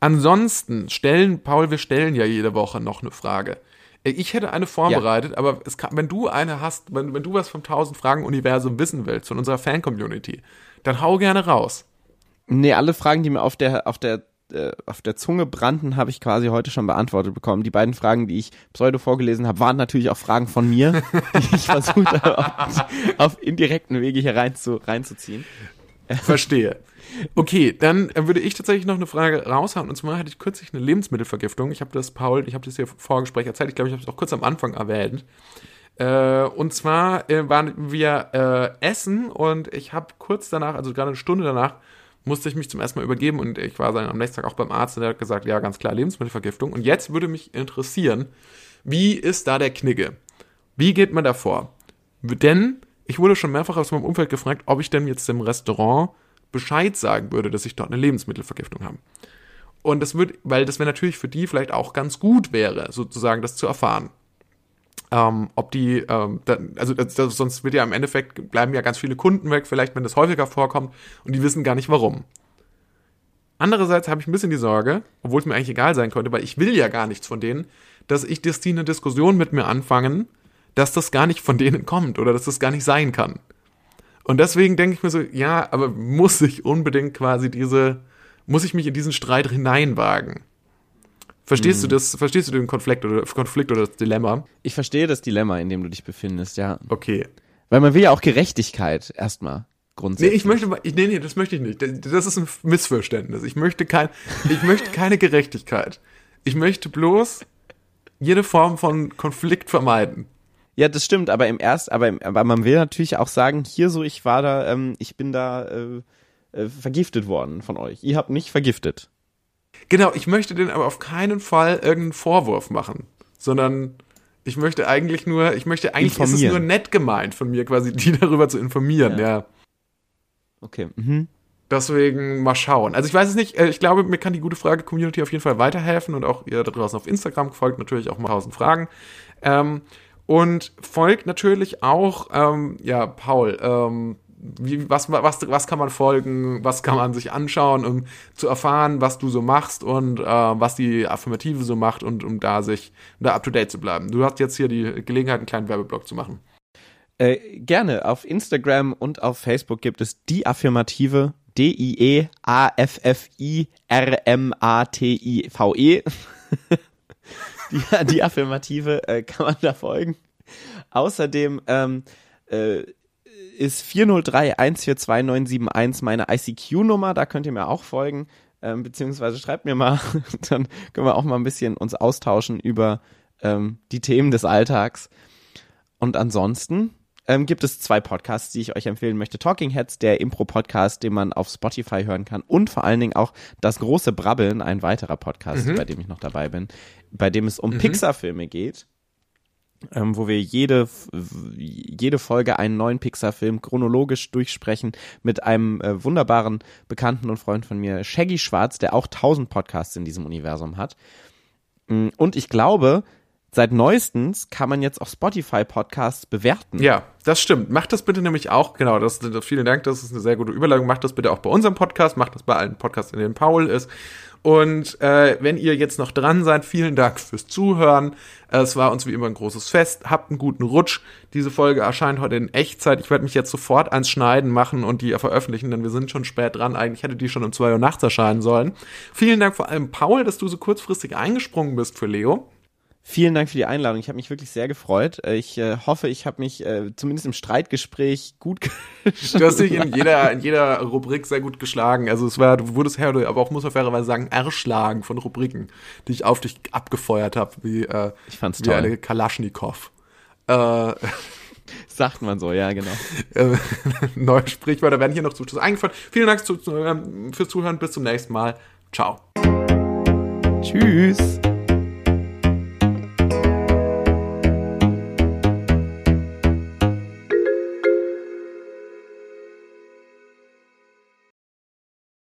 Ansonsten stellen, Paul, wir stellen ja jede Woche noch eine Frage. Äh, Ich hätte eine vorbereitet, aber es kann, wenn du eine hast, wenn, wenn du was vom 1000 Fragen Universum wissen willst, von unserer Fan-Community, dann hau gerne raus. Nee, alle Fragen, die mir auf der, auf der, äh, auf der Zunge brannten, habe ich quasi heute schon beantwortet bekommen. Die beiden Fragen, die ich pseudo vorgelesen habe, waren natürlich auch Fragen von mir, die ich versucht habe, auf, auf indirekten Wege hier rein zu, reinzuziehen. Verstehe. Okay, dann würde ich tatsächlich noch eine Frage raushauen. Und zwar hatte ich kürzlich eine Lebensmittelvergiftung. Ich habe das, Paul, ich habe das hier im Vorgespräch erzählt. Ich glaube, ich habe es auch kurz am Anfang erwähnt. Äh, und zwar äh, waren wir äh, essen und ich habe kurz danach, also gerade eine Stunde danach, musste ich mich zum ersten Mal übergeben und ich war dann am nächsten Tag auch beim Arzt und der hat gesagt, ja, ganz klar, Lebensmittelvergiftung. Und jetzt würde mich interessieren, wie ist da der Knigge? Wie geht man da vor? Denn ich wurde schon mehrfach aus meinem Umfeld gefragt, ob ich denn jetzt dem Restaurant Bescheid sagen würde, dass ich dort eine Lebensmittelvergiftung habe. Und das wird, weil das wäre natürlich für die vielleicht auch ganz gut wäre, sozusagen das zu erfahren. Ähm, ob die, ähm, da, also das, das, sonst wird ja im Endeffekt, bleiben ja ganz viele Kunden weg, vielleicht wenn das häufiger vorkommt und die wissen gar nicht warum. Andererseits habe ich ein bisschen die Sorge, obwohl es mir eigentlich egal sein könnte, weil ich will ja gar nichts von denen, dass ich, dass die eine Diskussion mit mir anfangen, dass das gar nicht von denen kommt oder dass das gar nicht sein kann. Und deswegen denke ich mir so, ja, aber muss ich unbedingt quasi diese, muss ich mich in diesen Streit hineinwagen? Verstehst du das, verstehst du den Konflikt oder, Konflikt oder das Dilemma? Ich verstehe das Dilemma, in dem du dich befindest, ja. Okay. Weil man will ja auch Gerechtigkeit erstmal Nee, grundsätzlich. ich möchte, ich, nee, nee, das möchte ich nicht. Das das ist ein Missverständnis. Ich möchte kein, ich möchte keine Gerechtigkeit. Ich möchte bloß jede Form von Konflikt vermeiden. Ja, das stimmt, aber im erst, aber, im, aber man will natürlich auch sagen, hier so, ich war da, ähm, ich bin da äh, äh, vergiftet worden von euch. Ihr habt mich vergiftet. Genau, ich möchte denen aber auf keinen Fall irgendeinen Vorwurf machen, sondern ich möchte eigentlich nur, ich möchte eigentlich ist es nur nett gemeint von mir quasi, die darüber zu informieren, Ja. ja. Okay. Mhm. Deswegen mal schauen. Also ich weiß es nicht, äh, ich glaube, mir kann die gute Frage Community auf jeden Fall weiterhelfen und auch ihr da draußen auf Instagram folgt natürlich auch mal tausend Fragen. Ähm, und folgt natürlich auch, ähm, ja, Paul, ähm, wie, was, was, was kann man folgen, was kann man sich anschauen, um zu erfahren, was du so machst und äh, was die Affirmative so macht und um da sich da up to date zu bleiben. Du hast jetzt hier die Gelegenheit, einen kleinen Werbeblock zu machen. Äh, gerne. Auf Instagram und auf Facebook gibt es die Affirmative D-I-E-A-F-F-I-R-M-A-T-I-V-E. die, die Affirmative äh, kann man da folgen. Außerdem ähm, äh, ist 403-142971 meine ICQ-Nummer, da könnt ihr mir auch folgen, ähm, beziehungsweise schreibt mir mal, dann können wir auch mal ein bisschen uns austauschen über ähm, die Themen des Alltags. Und ansonsten ähm, gibt es zwei Podcasts, die ich euch empfehlen möchte. Talking Heads, der Impro-Podcast, den man auf Spotify hören kann. Und vor allen Dingen auch Das große Brabbeln, ein weiterer Podcast, bei dem ich noch dabei bin, bei dem es um Pixar-Filme geht. Ähm, wo wir jede, jede Folge einen neuen Pixar-Film chronologisch durchsprechen mit einem äh, wunderbaren Bekannten und Freund von mir, Shaggy Schwarz, der auch tausend Podcasts in diesem Universum hat. Mm, Und ich glaube, seit neuestens kann man jetzt auch Spotify Podcasts bewerten. Ja, das stimmt. Macht das bitte nämlich auch, genau, das, das, vielen Dank, das ist eine sehr gute Überleitung. Macht das bitte auch bei unserem Podcast, macht das bei allen Podcasts, in denen Paul ist. Und äh, wenn ihr jetzt noch dran seid, vielen Dank fürs Zuhören. Es war uns wie immer ein großes Fest. Habt einen guten Rutsch. Diese Folge erscheint heute in Echtzeit. Ich werde mich jetzt sofort ans Schneiden machen und die veröffentlichen, denn wir sind schon spät dran. Eigentlich hätte die schon um zwei Uhr nachts erscheinen sollen. Vielen Dank vor allem, Paul, dass du so kurzfristig eingesprungen bist für Leo. Vielen Dank für die Einladung. Ich habe mich wirklich sehr gefreut. Äh, Ich äh, hoffe, ich habe mich äh, zumindest im Streitgespräch gut Du hast dich in jeder, in jeder Rubrik sehr gut geschlagen. Also es war, du wurdest her, aber auch muss man fairerweise sagen, erschlagen von Rubriken, die ich auf dich abgefeuert habe, wie, äh, Ich fand's wie toll. eine Kalaschnikow. Äh, Sagt man so, ja, genau. äh, neue Sprichwörter werden hier noch zu eingefallen. Vielen Dank zu, ähm, fürs Zuhören. Bis zum nächsten Mal. Ciao. Tschüss.